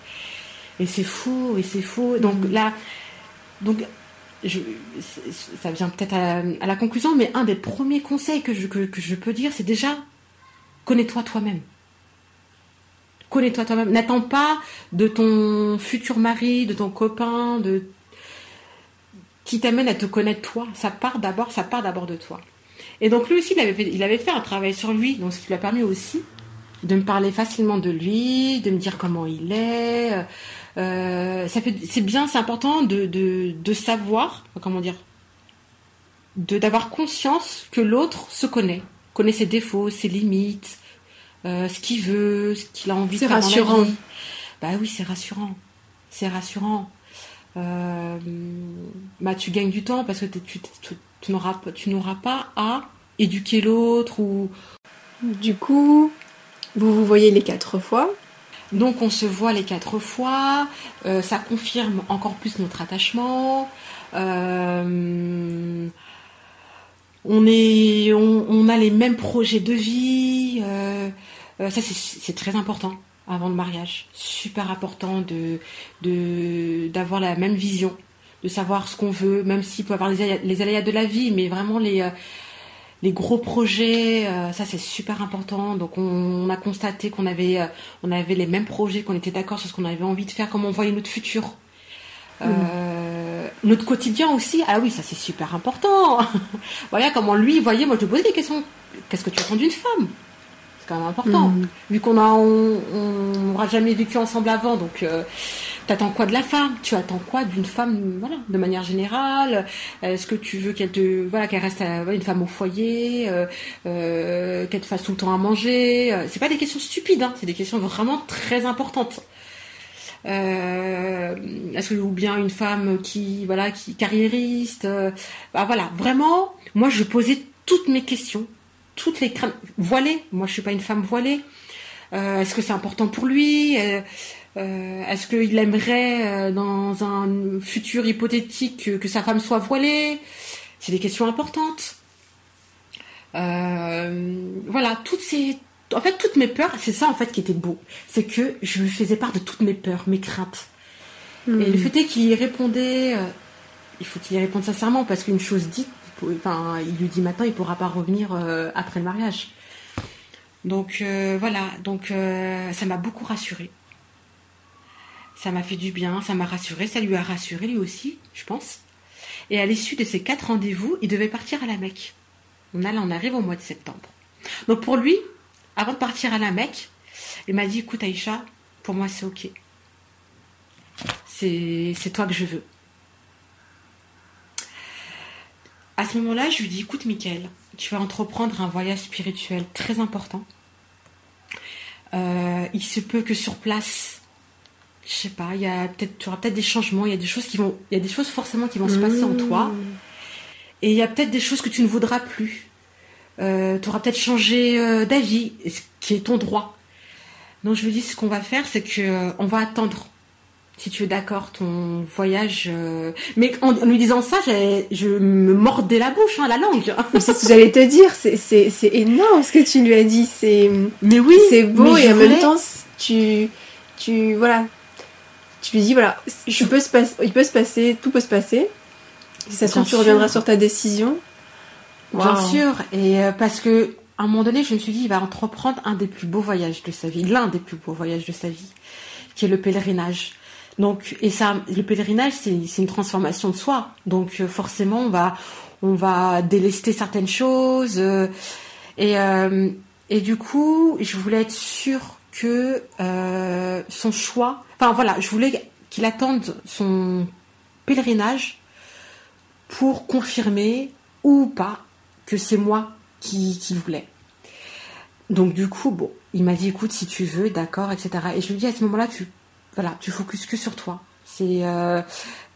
Speaker 1: Et c'est fou, et c'est fou. Donc
Speaker 2: Mhm.
Speaker 1: là, donc, je, ça vient peut-être à, la conclusion, mais un des premiers conseils que je, que, que je peux dire, c'est déjà connais-toi toi-même. Connais-toi toi-même. N'attends pas de ton futur mari, de ton copain, de qui t'amène à te connaître toi. Ça part d'abord, ça part d'abord de toi. Et donc lui aussi, il avait fait, il avait fait un travail sur lui, donc ce qui lui a permis aussi de me parler facilement de lui, de me dire comment il est. Euh, ça fait, c'est bien, c'est important de, de, de savoir, comment dire, de d'avoir conscience que l'autre se connaît, connaît ses défauts, ses limites, euh, ce qu'il veut, ce qu'il a envie de faire
Speaker 2: rassurant.
Speaker 1: dans la vie. Bah oui, c'est rassurant. C'est rassurant. Euh, bah tu gagnes du temps parce que tu, tu, tu n'auras pas- tu n'auras pas à éduquer l'autre ou
Speaker 2: Du coup, vous vous voyez les quatre fois.
Speaker 1: donc on se voit les quatre fois. euh, ça confirme encore plus notre attachement. Euh, on est, on, a les mêmes projets de vie. euh, ça c'est très important avant le mariage. Super important d'avoir la même vision, de savoir ce qu'on veut, même s'il peut y avoir les les aléas de la vie, mais vraiment les les gros projets, euh, ça c'est super important. Donc on, on a constaté qu'on avait euh, on avait les mêmes projets, qu'on était d'accord sur ce qu'on avait envie de faire, comment on voyait notre futur. Euh, notre quotidien aussi, ah oui, ça c'est super important. voilà comment lui voyait, moi je lui posais des questions. Qu'est-ce que tu attends d'une femme? C'est quand même important.
Speaker 2: Mhm.
Speaker 1: Vu qu'on a, on on n'aura jamais vécu ensemble avant, donc t'attends quoi de la femme? Tu attends quoi d'une femme, voilà, de manière générale? Est-ce que tu veux qu'elle te, voilà, qu'elle reste euh, une femme au foyer, euh, euh, qu'elle te fasse tout le temps à manger? C'est pas des questions stupides, hein, c'est des questions vraiment très importantes. Euh, est-ce que ou bien une femme qui voilà qui carriériste euh, bah voilà vraiment moi je posais toutes mes questions toutes les craintes voilées. Moi je suis pas une femme voilée. Euh, est-ce que c'est important pour lui? Euh, euh, est-ce qu'il aimerait euh, dans un futur hypothétique que, que sa femme soit voilée? C'est des questions importantes Euh, voilà toutes ces en fait toutes mes peurs c'est ça en fait qui était beau c'est que je lui faisais part de toutes mes peurs mes craintes
Speaker 2: Hmm.
Speaker 1: et le fait est qu'il y répondait, euh, il faut qu'il y réponde sincèrement parce qu'une chose dite, enfin, il lui dit maintenant, il pourra pas revenir euh, après le mariage. Donc euh, voilà, donc euh, ça m'a beaucoup rassurée. Ça m'a fait du bien, ça m'a rassurée, ça lui a rassuré lui aussi, je pense. Et à l'issue de ces quatre rendez-vous, il devait partir à la Mecque. On a arrive au mois de septembre. Donc pour lui, avant de partir à la Mecque, il m'a dit, écoute Aïcha, pour moi c'est ok c'est toi que je veux. À ce moment-là, je lui dis écoute, Michael, tu vas entreprendre un voyage spirituel très important. Euh, il se peut que sur place, je sais pas, il y a peut-être, tu auras peut-être des changements, il y a des choses qui vont, il y a des choses forcément qui vont se passer en toi, et il y a peut-être des choses que tu ne voudras plus. Euh, tu auras peut-être changé euh, d'avis, ce qui est ton droit. Donc je lui dis ce qu'on va faire, c'est que euh, on va attendre si tu es d'accord, ton voyage. Mais en, en lui disant ça, je me mordais la bouche, hein, la langue.
Speaker 2: C'est ce que j'allais te dire, c'est- énorme ce que tu lui as dit, c'est
Speaker 1: Mais oui,
Speaker 2: c'est beau et en même temps tu tu voilà, tu lui dis voilà, il peut se passer, il peut se passer, tout peut se passer. Si ça tu reviendras sur ta décision.
Speaker 1: Bien sûr, et euh, parce que à un moment donné, je me suis dit, il va entreprendre un des plus beaux voyages de sa vie, l'un des plus beaux voyages de sa vie, qui est le pèlerinage. Donc, et ça, le pèlerinage, c'est une transformation de soi. Donc, euh, forcément, on va, on va délester certaines choses. euh, et, euh, et du coup, je voulais être sûre que euh, son choix, enfin voilà, je voulais qu'il attende son pèlerinage pour confirmer ou pas que c'est moi qui, qui voulais. Donc du coup, bon, il m'a dit écoute si tu veux, d'accord, etc. Et je lui dis à ce moment-là, tu voilà, tu focuses que sur toi. C'est euh,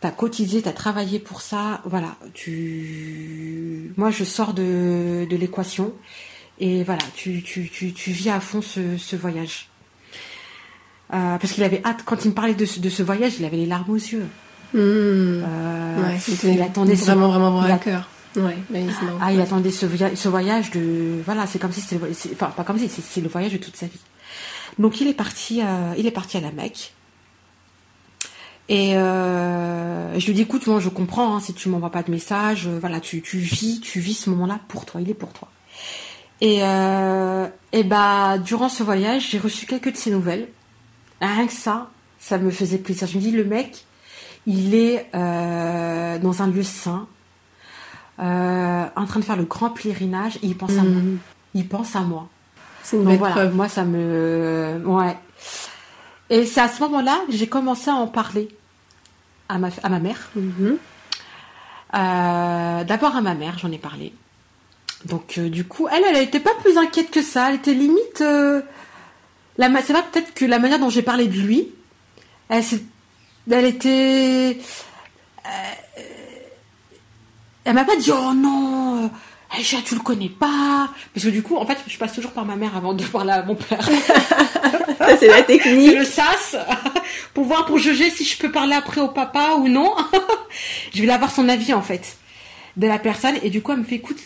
Speaker 1: t'as cotisé, t'as travaillé pour ça, voilà. Tu, moi je sors de, de l'équation et voilà, tu, tu, tu, vis à fond ce voyage. Euh, parce qu'il avait hâte quand il me parlait de ce, de ce voyage, il avait les larmes aux yeux.
Speaker 2: Mmh.
Speaker 1: Euh,
Speaker 2: Ouais, c'était
Speaker 1: il attendait ce-
Speaker 2: vraiment vraiment à cœur. Ouais, sinon-
Speaker 1: Ah, il attendait ce, voya- ce voyage de. Voilà, c'est comme si c'était. le Enfin, pas comme si, c'est le voyage de toute sa vie. Donc, il est parti, euh, il est parti à la Mecque. Et euh, je lui dis écoute, moi, je comprends, hein, si tu m'envoies pas de message, euh, voilà, tu, tu vis, tu vis ce moment-là pour toi, il est pour toi. Et, euh, et bah, durant ce voyage, j'ai reçu quelques de ses nouvelles. Rien que ça, ça me faisait plaisir. Je me dis, le mec, il est euh, dans un lieu sain, euh, en train de faire le grand pèlerinage, et il pense à moi.
Speaker 2: Mhm.
Speaker 1: Il pense à moi.
Speaker 2: C'est une
Speaker 1: Donc voilà,
Speaker 2: preuve.
Speaker 1: moi ça me... Ouais. Et c'est à ce moment-là que j'ai commencé à en parler à ma, à ma mère.
Speaker 2: Mhm.
Speaker 1: Euh, D'abord à ma mère, j'en ai parlé. Donc euh, du coup, elle, elle n'était pas plus inquiète que ça. Elle était limite... euh, la c'est vrai peut-être que la manière dont j'ai parlé de lui, elle, était... euh, elle m'a pas dit, oh non, euh, Aïcha, tu le connais pas. Parce que du coup, en fait, je passe toujours par ma mère avant de parler à mon père.
Speaker 2: Ça, c'est la technique.
Speaker 1: le sas pour voir, pour juger si je peux parler après au papa ou non. je vais avoir son avis en fait de la personne et du coup elle me fait écoute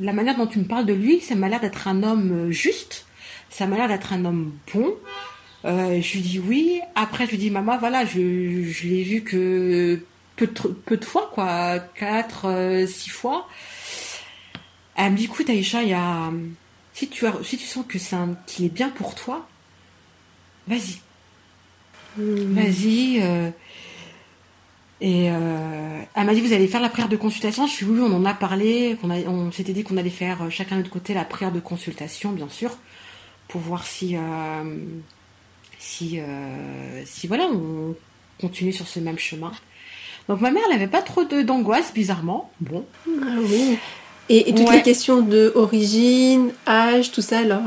Speaker 1: la manière dont tu me parles de lui ça m'a l'air d'être un homme euh, juste ça m'a l'air d'être un homme bon Euh, je lui dis oui après je lui dis maman voilà je, je l'ai vu que peu de, peu de fois quoi quatre euh, six fois elle me dit écoute Aïcha il y a si tu as si tu sens que c'est un- qu'il est bien pour toi vas-y
Speaker 2: Mhm.
Speaker 1: Vas-y. euh, Et elle m'a dit, vous allez faire la prière de consultation. Je suis oui, on en a parlé. a- on s'était dit qu'on allait faire chacun de notre côté la prière de consultation, bien sûr, pour voir si, euh, si, euh, si voilà, on continue sur ce même chemin. Donc ma mère, elle n'avait pas trop d'angoisse, bizarrement. Bon.
Speaker 2: Ah oui. Et, et toutes
Speaker 1: Ouais.
Speaker 2: les questions de origine, âge, tout ça, alors.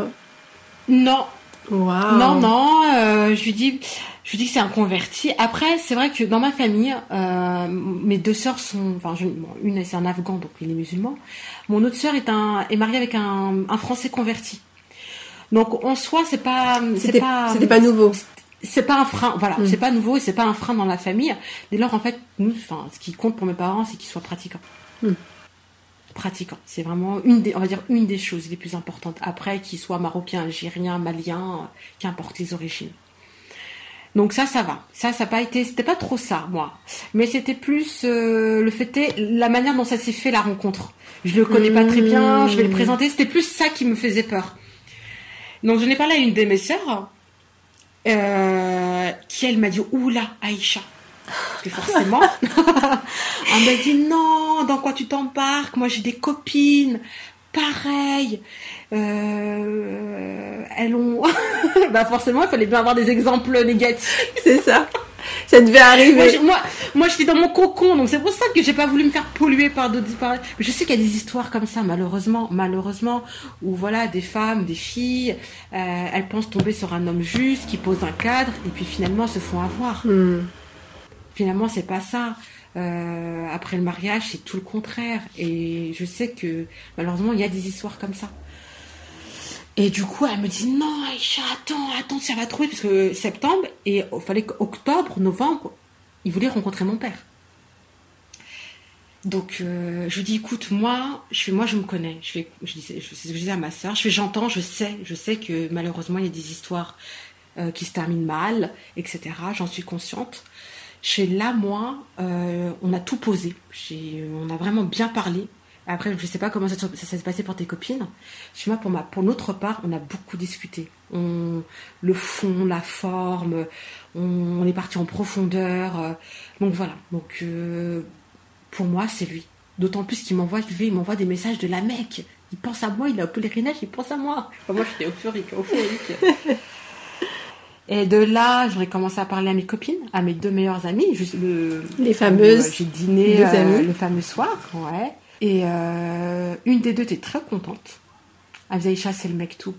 Speaker 1: Non. Non, non, euh, je lui dis, je lui dis que c'est un converti. Après, c'est vrai que dans ma famille, euh, mes deux sœurs sont, enfin, je- bon, une c'est un Afghan, donc il est musulman. Mon autre sœur est un, est mariée avec un, un Français converti. Donc en soi, c'est pas, c'est pas,
Speaker 2: c'était pas nouveau.
Speaker 1: c'est pas un frein, voilà,
Speaker 2: Mm.
Speaker 1: c'est pas nouveau et c'est pas un frein dans la famille. Dès lors, en fait, nous, enfin, ce qui compte pour mes parents, c'est qu'ils soient pratiquants.
Speaker 2: Mm.
Speaker 1: Pratiquants, c'est vraiment une des, on va dire une des choses les plus importantes. Après, qu'ils soient marocains, algériens, maliens, euh, qu'importe les origines. Donc ça, ça va. Ça, ça n'a pas été, c'était pas trop ça, moi. Mais c'était plus euh, le fait est la manière dont ça s'est fait la rencontre. Je le connais pas très bien, je vais le
Speaker 2: Mm.
Speaker 1: présenter. C'était plus ça qui me faisait peur. Donc je n'ai parlé à une de mes sœurs, euh, qui elle m'a dit oula Aïcha. Parce que forcément, elle m'a dit non, dans quoi tu t'embarques? Moi j'ai des copines, pareil. Euh, elles ont, bah forcément il fallait bien avoir des exemples négatifs.
Speaker 2: C'est ça. Ça devait
Speaker 1: Moi,
Speaker 2: arriver.
Speaker 1: moi, moi, j'étais dans mon cocon, donc c'est pour ça que j'ai pas voulu me faire polluer par d'autres. Mais je sais qu'il y a des histoires comme ça, malheureusement, malheureusement, où voilà, des femmes, des filles, euh, elles pensent tomber sur un homme juste qui pose un cadre, et puis finalement se font avoir.
Speaker 2: Hmm.
Speaker 1: Finalement, c'est pas ça. Euh, après le mariage, c'est tout le contraire. Et je sais que malheureusement, il y a des histoires comme ça. Et du coup, elle me dit non, Aïcha, attends, attends, ça va trouver parce que septembre et il fallait qu'octobre, novembre, il voulait rencontrer mon père. Donc euh, je lui dis écoute moi je moi je me connais. Je fais que je disais à ma sœur. Je fais j'entends je sais je sais que malheureusement il y a des histoires euh, qui se terminent mal etc j'en suis consciente. Chez là moi euh, on a tout posé. On a vraiment bien parlé après je sais pas comment ça, se- ça s'est passé pour tes copines chez moi pour ma pour notre part on a beaucoup discuté on le fond la forme on, on est parti en profondeur euh, donc voilà donc euh, pour moi, c'est lui. D'autant plus qu'il m'envoie, il m'envoie des messages de la mec. Il pense à moi, il a au pèlerinage, il pense à moi. Enfin, moi, j'étais euphorique, euphorique. Et de là, j'aurais commencé à parler à mes copines, à mes deux meilleures amies. Juste le,
Speaker 2: Les fameuses
Speaker 1: euh, J'ai dîné euh, le fameux soir, ouais. Et euh, une des deux était très contente. Elle faisait c'est le mec tout.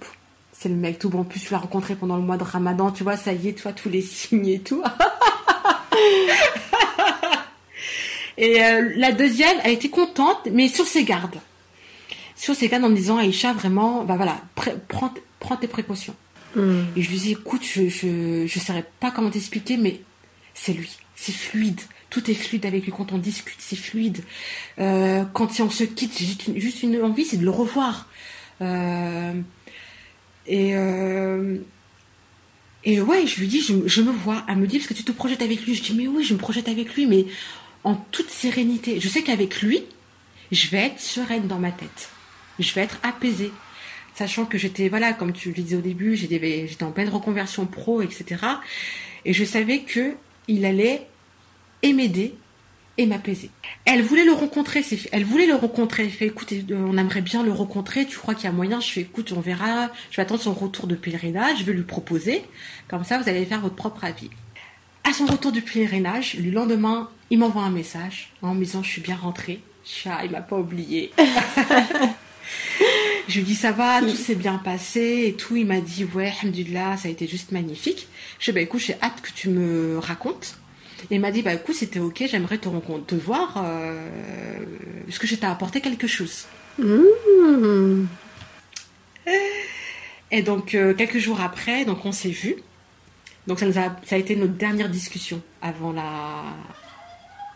Speaker 1: C'est le mec tout. Bon, en plus, tu l'as rencontré pendant le mois de Ramadan, tu vois, ça y est, tu vois, tous les signes et tout. Et euh, la deuxième, elle était contente, mais sur ses gardes. Sur ses gardes en me disant, Aïcha, vraiment, bah voilà, prends, prends tes précautions.
Speaker 2: Hmm.
Speaker 1: Et je lui dis, écoute, je, je, je saurais pas comment t'expliquer, mais c'est lui. C'est fluide. Tout est fluide avec lui. Quand on discute, c'est fluide. Euh, quand on se quitte, j'ai juste juste une envie, c'est de le revoir. Euh, et, euh, et ouais, je lui dis, je, me vois. Elle me dit, parce que tu te projettes avec lui. Je dis, mais oui, je me projette avec lui, mais en toute sérénité. Je sais qu'avec lui, je vais être sereine dans ma tête. Je vais être apaisée. sachant que j'étais, voilà, comme tu le disais au début, j'étais en pleine reconversion pro, etc. Et je savais que il allait et m'aider et m'apaiser. Elle voulait le rencontrer, c'est. Elle voulait le rencontrer. Elle fait, écoute, euh, on aimerait bien le rencontrer. Tu crois qu'il y a moyen? Je fais, écoute, on verra. Je vais attendre son retour de pèlerinage. Je vais lui proposer. Comme ça, vous allez faire votre propre avis. À son retour du pèlerinage, le lendemain, il m'envoie un message en me disant, je suis bien rentrée. Chat, il m'a pas oublié. je lui dis ça va, tout s'est bien passé et tout. Il m'a dit ouais, alhamdulillah, ça a été juste magnifique. Je dis bah écoute, j'ai hâte que tu me racontes. Et il m'a dit bah écoute, c'était ok, j'aimerais te, te voir. Euh, Est-ce que je t'ai apporté quelque chose?
Speaker 2: Mmh.
Speaker 1: Et donc euh, quelques jours après, donc on s'est vus. Donc ça, nous a, ça a été notre dernière discussion avant la,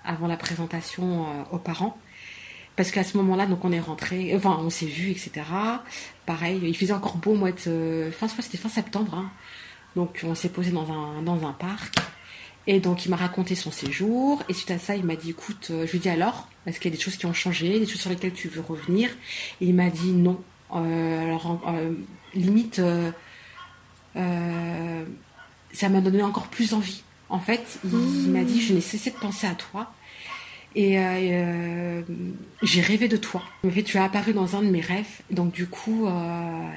Speaker 1: avant la présentation euh, aux parents. Parce qu'à ce moment-là, donc on est rentré, enfin on s'est vu, etc. Pareil, il faisait encore beau au mois de, euh, fin, c'était fin septembre. hein. Donc on s'est posé dans un, dans un parc. Et donc il m'a raconté son séjour. Et suite à ça, il m'a dit, écoute, euh, je lui ai dit alors, est-ce qu'il y a des choses qui ont changé, des choses sur lesquelles tu veux revenir? Et il m'a dit non. Euh, alors, euh, limite, ça m'a donné encore plus envie. En fait, il, il m'a dit, je n'ai cessé de penser à toi. Et euh, j'ai rêvé de toi. Fait, tu as apparu dans un de mes rêves. Donc du coup, euh,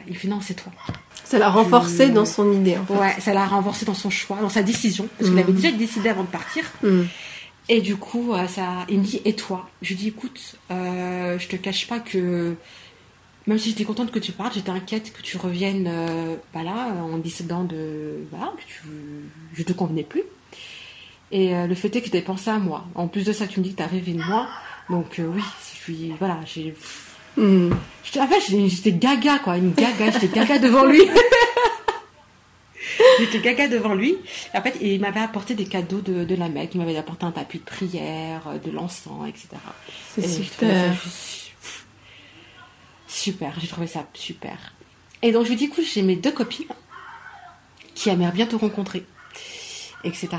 Speaker 1: il fait, non, c'est toi.
Speaker 2: Ça l'a renforcé dans son idée, en fait.
Speaker 1: Ouais, ça l'a renforcé dans son choix, dans sa décision. Parce qu'il
Speaker 2: Mhm.
Speaker 1: avait déjà décidé avant de partir.
Speaker 2: Mmh.
Speaker 1: Et du coup, euh, ça, il me dit, et toi? Je lui dis, écoute, euh, je te cache pas que même si j'étais contente que tu partes, j'étais inquiète que tu reviennes euh, bah là, en décidant de. Voilà, que tu, je te convenais plus. Et euh, le fait est que tu avais pensé à moi. En plus de ça, tu me dis que tu as rêvé de moi. Donc euh, oui, je suis. Voilà, j'ai. J'étais- En fait, j'étais gaga, quoi. Une gaga, j'étais gaga devant lui. j'étais gaga devant lui. Et en fait, il m'avait apporté des cadeaux de, de la Mecque. Il m'avait apporté un tapis de prière, euh, de l'encens, etc.
Speaker 2: C'est
Speaker 1: Et
Speaker 2: super.
Speaker 1: juste Super, j'ai trouvé ça super. Et donc je lui dis, écoute, j'ai mes deux copines qui aimeraient bien te rencontrer, etc.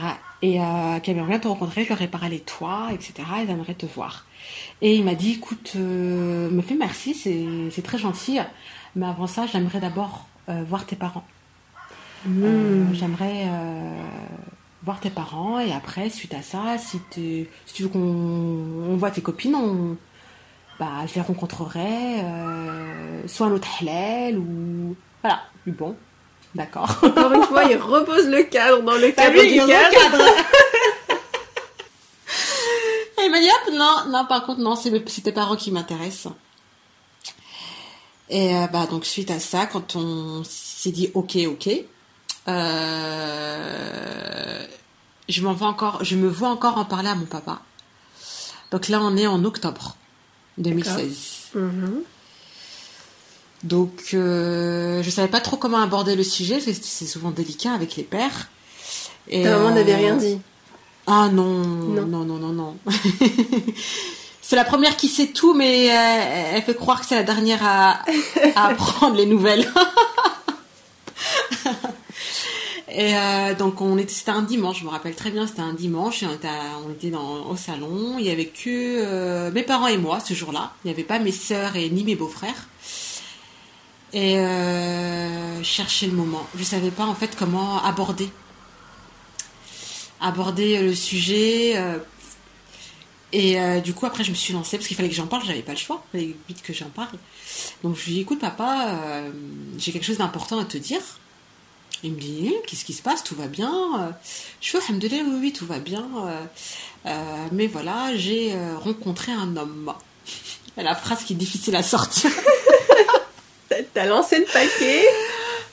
Speaker 1: Et euh, qui aimeraient bien te rencontrer, je leur ai parlé de toi, etc. Ils aimeraient te voir. Et il m'a dit, écoute, euh, me fais merci, c'est c'est très gentil, mais avant ça, j'aimerais d'abord euh, voir tes parents. Euh, j'aimerais voir tes parents et après, suite à ça, si, si tu veux qu'on on voit tes copines, on, bah, je les rencontrerai, soit un autre halal ou... Voilà, du bon, d'accord.
Speaker 2: Encore une fois, il repose le cadre dans le
Speaker 1: T'as
Speaker 2: cadre
Speaker 1: vu,
Speaker 2: du cadre.
Speaker 1: cadre. Et il m'a dit, hop, non, non, par contre, non, c'est tes parents qui m'intéressent. Et euh, bah, donc, suite à ça, quand on s'est dit, ok, ok, euh, je m'en vais encore, je me vois encore en parler à mon papa. Donc là, on est en octobre 2016.
Speaker 2: Mhm.
Speaker 1: Donc, euh, je savais pas trop comment aborder le sujet, parce que c'est souvent délicat avec les pères. Et,
Speaker 2: Ta maman
Speaker 1: euh,
Speaker 2: n'avait rien dit.
Speaker 1: Ah non,
Speaker 2: Non.
Speaker 1: non, non, non, non. c'est la première qui sait tout, mais euh, elle fait croire que c'est la dernière à, à apprendre les nouvelles. Et euh, donc on était, c'était un dimanche, je me rappelle très bien, c'était un dimanche, on était, à- on était dans, au salon, il y avait que euh, mes parents et moi ce jour-là, il n'y avait pas mes sœurs et ni mes beaux-frères. Et euh, je cherchais le moment, je savais pas en fait comment aborder aborder le sujet. euh, et euh, du coup, après, je me suis lancée parce qu'il fallait que j'en parle, j'avais pas le choix, il fallait vite que j'en parle. Donc, je lui ai dit écoute, papa, euh, j'ai quelque chose d'important à te dire. Il me dit qu'est-ce qui se passe? Tout va bien? Euh, Je fais Alhamdoulilah, oui, oui, tout va bien. Euh, euh, mais voilà, j'ai euh, rencontré un homme. La phrase qui est difficile à sortir.
Speaker 2: T'as- lancé le paquet.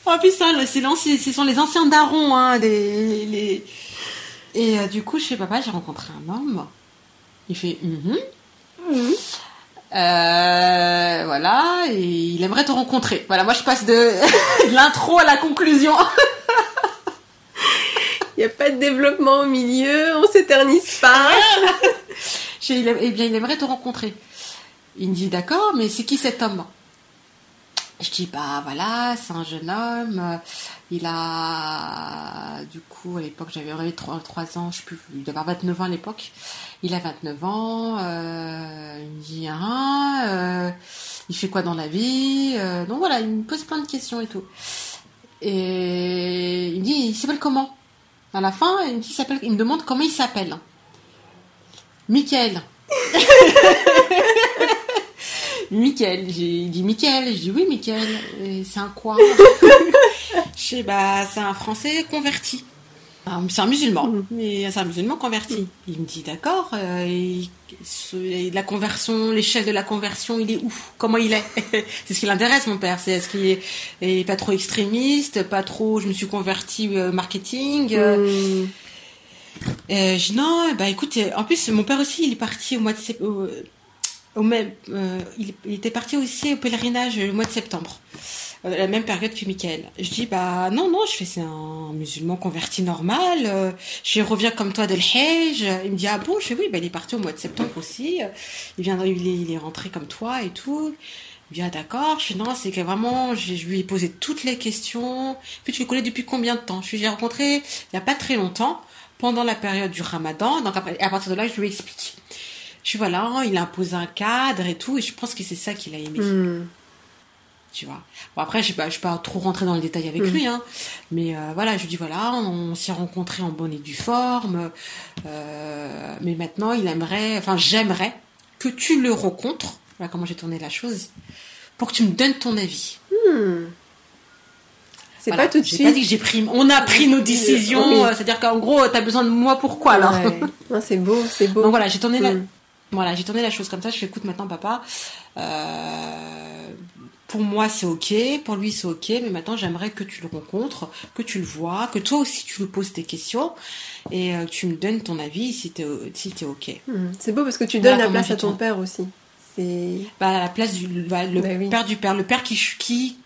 Speaker 1: Oh putain, c'est- ce sont les anciens darons, hein, des, les... Et euh, du coup, je fais, papa, j'ai rencontré un homme. Il fait, Mhm. Euh, voilà, et il aimerait te rencontrer. Voilà, moi je passe de, de l'intro à la conclusion.
Speaker 2: Il n'y a pas de développement au milieu, on s'éternise pas.
Speaker 1: Eh bien, il aimerait te rencontrer. Il me dit, d'accord, mais c'est qui cet homme? Je dis, bah voilà, c'est un jeune homme. Il a, du coup, à l'époque, j'avais on avait 3, ans, je sais plus, il avoir 29 ans à l'époque. Il a 29 ans. euh, il me dit, ah, il fait quoi dans la vie. Euh, donc voilà, il me pose plein de questions et tout. Et il me dit, il s'appelle comment? À la fin, il me, dit, il me demande comment il s'appelle. Michael. Michael, j'ai dit Michael, je dis oui Michael, c'est un quoi Je sais bah c'est un français converti. Ah, C'est un musulman,
Speaker 2: Mhm.
Speaker 1: mais c'est un musulman converti. Il me dit d'accord, euh, et ce- la conversion, l'échelle de la conversion, il est où? Comment il est? C'est ce qui l'intéresse mon père, c'est est-ce qu'il est, est pas trop extrémiste, pas trop je me suis converti euh, marketing euh,
Speaker 2: Hmm.
Speaker 1: euh, je dis non, bah écoute, en plus mon père aussi, il est parti au mois de sept- euh, il, était parti aussi au pèlerinage le mois de septembre, euh, la même période que Michael. Je dis bah non non, je fais c'est un musulman converti normal, euh, je reviens comme toi de l'Hajj. Il me dit ah bon, je fais oui, bah il est parti au mois de septembre aussi, il vient, il est, il est rentré comme toi et tout. Dit ah d'accord, je fais non, c'est que vraiment, je, je lui ai posé toutes les questions. Puis tu le connais depuis combien de temps? Je lui ai rencontré il y a pas très longtemps pendant la période du ramadan. Donc après, à partir de là, je lui explique. Je suis voilà, il a imposé un cadre et tout, et je pense que c'est ça qu'il a aimé,
Speaker 2: Hmm.
Speaker 1: tu vois. Bon après, je ne vais pas trop rentrer dans le détail avec
Speaker 2: Mhm.
Speaker 1: lui, hein, mais euh, voilà, je lui dis voilà, on, s'est rencontrés en bonne et due forme, euh, mais maintenant il aimerait, enfin j'aimerais que tu le rencontres. Voilà comment j'ai tourné la chose, pour que tu me donnes ton avis.
Speaker 2: Hmm. C'est
Speaker 1: Voilà.
Speaker 2: pas tout de suite.
Speaker 1: pas dit que j'ai pris, on a pris nos décisions,
Speaker 2: Oui.
Speaker 1: c'est-à-dire qu'en gros, t'as besoin de moi pourquoi alors?
Speaker 2: Ouais. C'est beau, c'est beau.
Speaker 1: Donc voilà, j'ai tourné la,
Speaker 2: Hmm.
Speaker 1: Voilà, j'ai tourné la chose comme ça. Je fais écoute maintenant, papa. euh, pour moi, c'est ok. Pour lui, c'est ok. Mais maintenant, j'aimerais que tu le rencontres, que tu le vois, que toi aussi tu lui poses tes questions et euh, tu me donnes ton avis si t'es si t'es ok.
Speaker 2: Hmm. C'est beau parce que tu
Speaker 1: Voilà
Speaker 2: donnes la place à ton père aussi. C'est.
Speaker 1: Bah, à la place du bah, le
Speaker 2: Bah oui.
Speaker 1: père du père, le père qui qui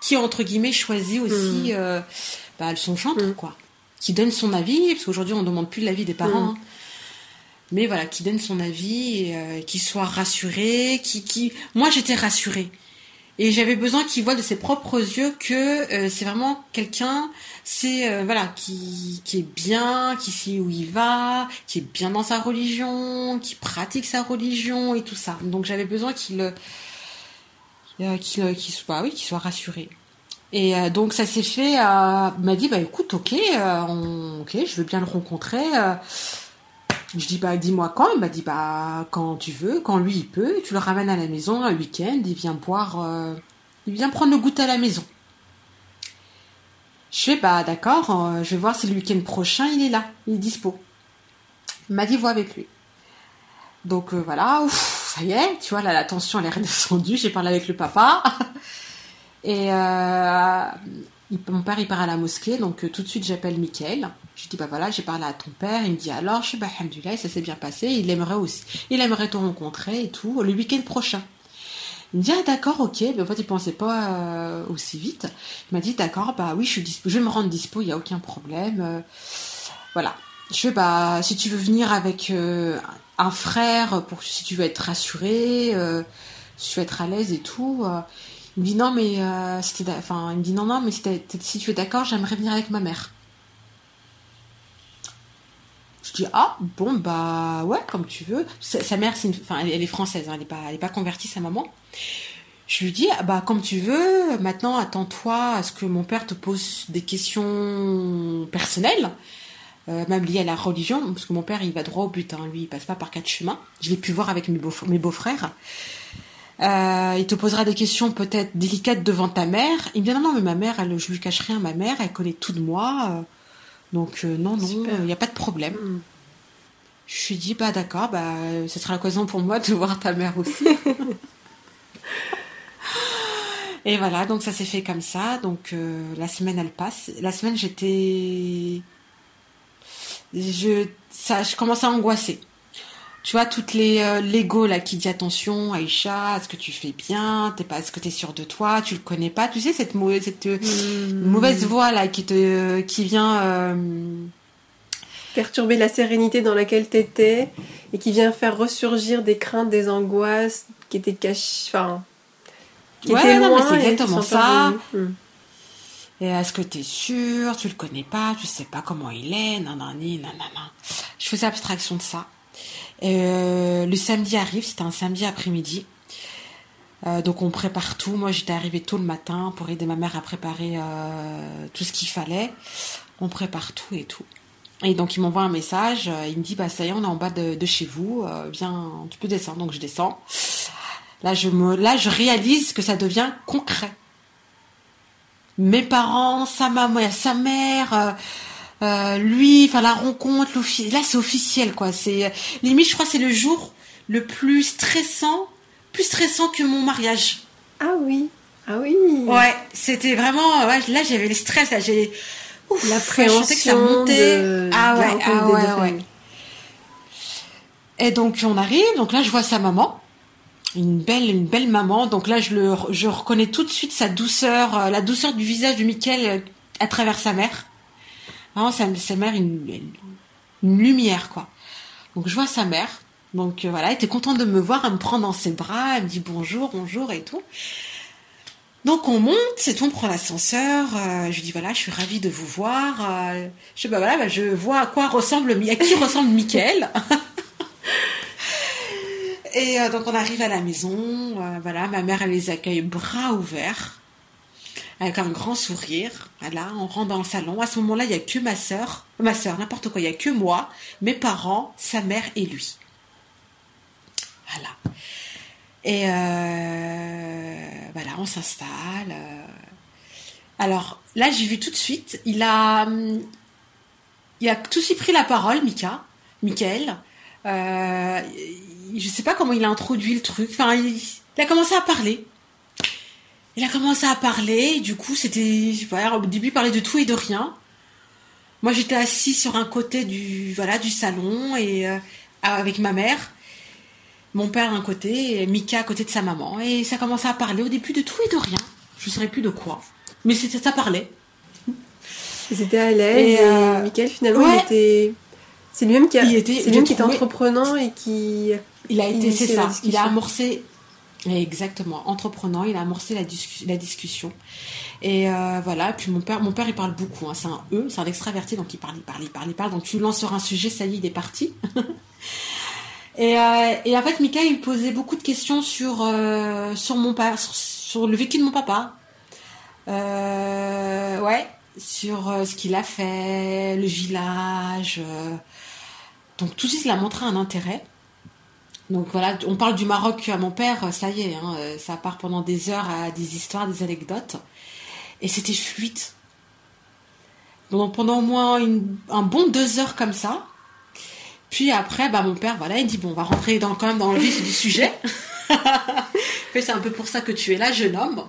Speaker 1: qui entre guillemets choisit aussi euh, bah, son chantre
Speaker 2: Mm.
Speaker 1: quoi, qui donne son avis parce qu'aujourd'hui on demande plus l'avis des parents.
Speaker 2: Mm.
Speaker 1: hein. Mais voilà, qui donne son avis, euh, qui soit rassuré, qui, qui, moi j'étais rassurée. Et j'avais besoin qu'il voit de ses propres yeux que euh, c'est vraiment quelqu'un, c'est euh, voilà, qui, qui est bien, qui sait où il va, qui est bien dans sa religion, qui pratique sa religion et tout ça. Donc j'avais besoin qu'il euh, qu'il qu'il soit, oui, qu'il soit rassuré. Et euh, donc ça s'est fait. Euh, m'a dit bah écoute, ok, euh, on- ok, je veux bien le rencontrer. Je dis bah dis-moi quand. Il m'a dit bah quand tu veux, quand lui il peut. Tu le ramènes à la maison un week-end. Il vient boire, euh, il vient prendre le goûter à la maison. Je fais bah d'accord. euh, je vais voir si le week-end prochain il est là, il est dispo. Il m'a dit vois avec lui. Donc euh, voilà, ouf, ça y est, tu vois là la tension elle est redescendue. J'ai parlé avec le papa. Et mon père, il part à la mosquée, donc euh, tout de suite, j'appelle Mickaël. Je dis, bah voilà, j'ai parlé à ton père. Il me dit, alors, je suis, bah, ça s'est bien passé. Il aimerait aussi, il aimerait te rencontrer et tout, le week-end prochain. Il me dit, ah, d'accord, ok. Mais en fait, il pensait pas euh, aussi vite. Il m'a dit, d'accord, bah oui, je suis dispo, je vais me rendre dispo, il n'y a aucun problème. Euh, voilà. Je fais, bah, si tu veux venir avec un frère, pour si tu veux être rassuré, si tu veux être à l'aise et tout. Il me dit non mais euh, c'était enfin dit non non mais si, tu es d'accord j'aimerais venir avec ma mère. Je dis ah bon bah ouais comme tu veux. Sa, mère elle, est française hein, elle est pas elle est pas convertie sa maman. Je lui dis ah, bah comme tu veux maintenant attends-toi à ce que mon père te pose des questions personnelles. euh, même liées à la religion, parce que mon père il va droit au but, hein, lui il passe pas par quatre chemins. Je l'ai pu voir avec mes beaux- mes beaux-frères. Euh, il te posera des questions peut-être délicates devant ta mère. Il me dit non, non, mais ma mère, elle, je lui cache rien. Ma mère, elle connaît tout de moi. euh, donc euh, non, non, il n'y a pas de problème.
Speaker 2: Hmm.
Speaker 1: Je lui dis bah d'accord, bah ce sera l'occasion pour moi de voir ta mère aussi. Et voilà, donc ça s'est fait comme ça. Donc euh, la semaine elle passe. La semaine j'étais, je, ça, je commençais à angoisser. Tu vois toutes les euh, l'ego là qui dit attention Aïcha, est-ce que tu fais bien? T'es pas, est-ce que t'es sûr de toi? Tu le connais pas? Tu sais cette mauvaise, cette euh,
Speaker 2: Hmm.
Speaker 1: mauvaise voix là qui te, qui vient. euh,
Speaker 2: Perturber la sérénité dans laquelle t'étais et qui vient faire ressurgir des craintes, des angoisses qui étaient cachées. Enfin. Qui
Speaker 1: Ouais,
Speaker 2: étaient
Speaker 1: non,
Speaker 2: loin
Speaker 1: c'est exactement ça.
Speaker 2: Hmm.
Speaker 1: Et est-ce que t'es sûr Tu le connais pas? Tu sais pas comment il est? Nanani, nanana. Je faisais abstraction de ça. Euh, le samedi arrive, c'était un samedi après-midi. Euh, donc on prépare tout. Moi j'étais arrivée tôt le matin pour aider ma mère à préparer euh, tout ce qu'il fallait. On prépare tout et tout. Et donc il m'envoie un message. il me dit bah ça y est on est en bas de, chez vous. viens tu peux descendre. Donc je descends. Là je me là je réalise que ça devient concret. Mes parents, sa maman, sa mère. Euh, lui, enfin la rencontre, là c'est officiel quoi. C'est limite, je crois, que c'est le jour le plus stressant, plus stressant que mon mariage.
Speaker 2: Ah oui. Ah oui.
Speaker 1: Ouais, c'était vraiment, ouais, là j'avais le stress, là j'ai,
Speaker 2: L'appréhension
Speaker 1: que ça montait.
Speaker 2: de,
Speaker 1: ah ouais, ah ouais, ouais. Et donc on arrive, donc là je vois sa maman, une belle, une belle maman. Donc là je le, je reconnais tout de suite sa douceur, euh, la douceur du visage de Mickaël euh, à travers sa mère. Vraiment sa, sa mère une, lumière quoi. Donc je vois sa mère. Donc euh, voilà, elle était contente de me voir, elle me prend dans ses bras, elle me dit bonjour, bonjour et tout. Donc on monte, c'est tout, on prend l'ascenseur. euh, je lui dis voilà, je suis ravie de vous voir. euh, je dis bah voilà, bah, je vois à quoi ressemble, à qui ressemble Mickaël. Et donc on arrive à la maison, voilà, ma mère elle les accueille bras ouverts, avec un grand sourire. Voilà, on rentre dans le salon. À ce moment-là, il y a que ma sœur, ma sœur, n'importe quoi, il y a que moi, mes parents, sa mère et lui. Voilà. Et euh, voilà, on s'installe. euh. Alors là, j'ai vu tout de suite, il a, il a tout de suite pris la parole, Mika, Michael. Euh, je sais pas comment il a introduit le truc. Enfin, il a commencé à parler. Il a commencé à parler. Du coup, c'était, au début, il parlait de tout et de rien. Moi, j'étais assise sur un côté du, voilà, du salon et euh, avec ma mère. Mon père d'un côté et Mika à côté de sa maman. Et ça commençait à parler au début de tout et de rien. Je ne saurais plus de quoi. Mais c'était, ça parlait.
Speaker 2: Ils étaient à l'aise
Speaker 1: Et,
Speaker 2: et,
Speaker 1: euh,
Speaker 2: Michael finalement
Speaker 1: ouais.
Speaker 2: il était. C'est lui-même qui, a...
Speaker 1: Il était-
Speaker 2: c'est lui-même qui était entreprenant et qui.
Speaker 1: Il a été, c'est ça. Il a amorcé, exactement, entreprenant. Il a amorcé la, discu- la discussion. Et euh, voilà. Puis mon père, mon père, il parle beaucoup. hein. C'est un E, c'est un extraverti, donc il parle, il parle, il parle, il parle. Donc tu lances sur un sujet, ça y est, il est parti. et, euh, et en fait, Mika, il posait beaucoup de questions sur euh, sur mon père, sur, le vécu de mon papa. Ouais, sur ce qu'il a fait, le village. Donc tout suite, il a montré un intérêt. Donc voilà, on parle du Maroc à mon père, ça y est, hein, euh, ça part pendant des heures à des histoires, des anecdotes. Et c'était fluide. Donc pendant au moins un bon deux heures comme ça. Puis après, bah, mon père, voilà, il dit, bon, on va rentrer dans, quand même dans le vif du sujet. C'est un peu pour ça que tu es là, jeune homme.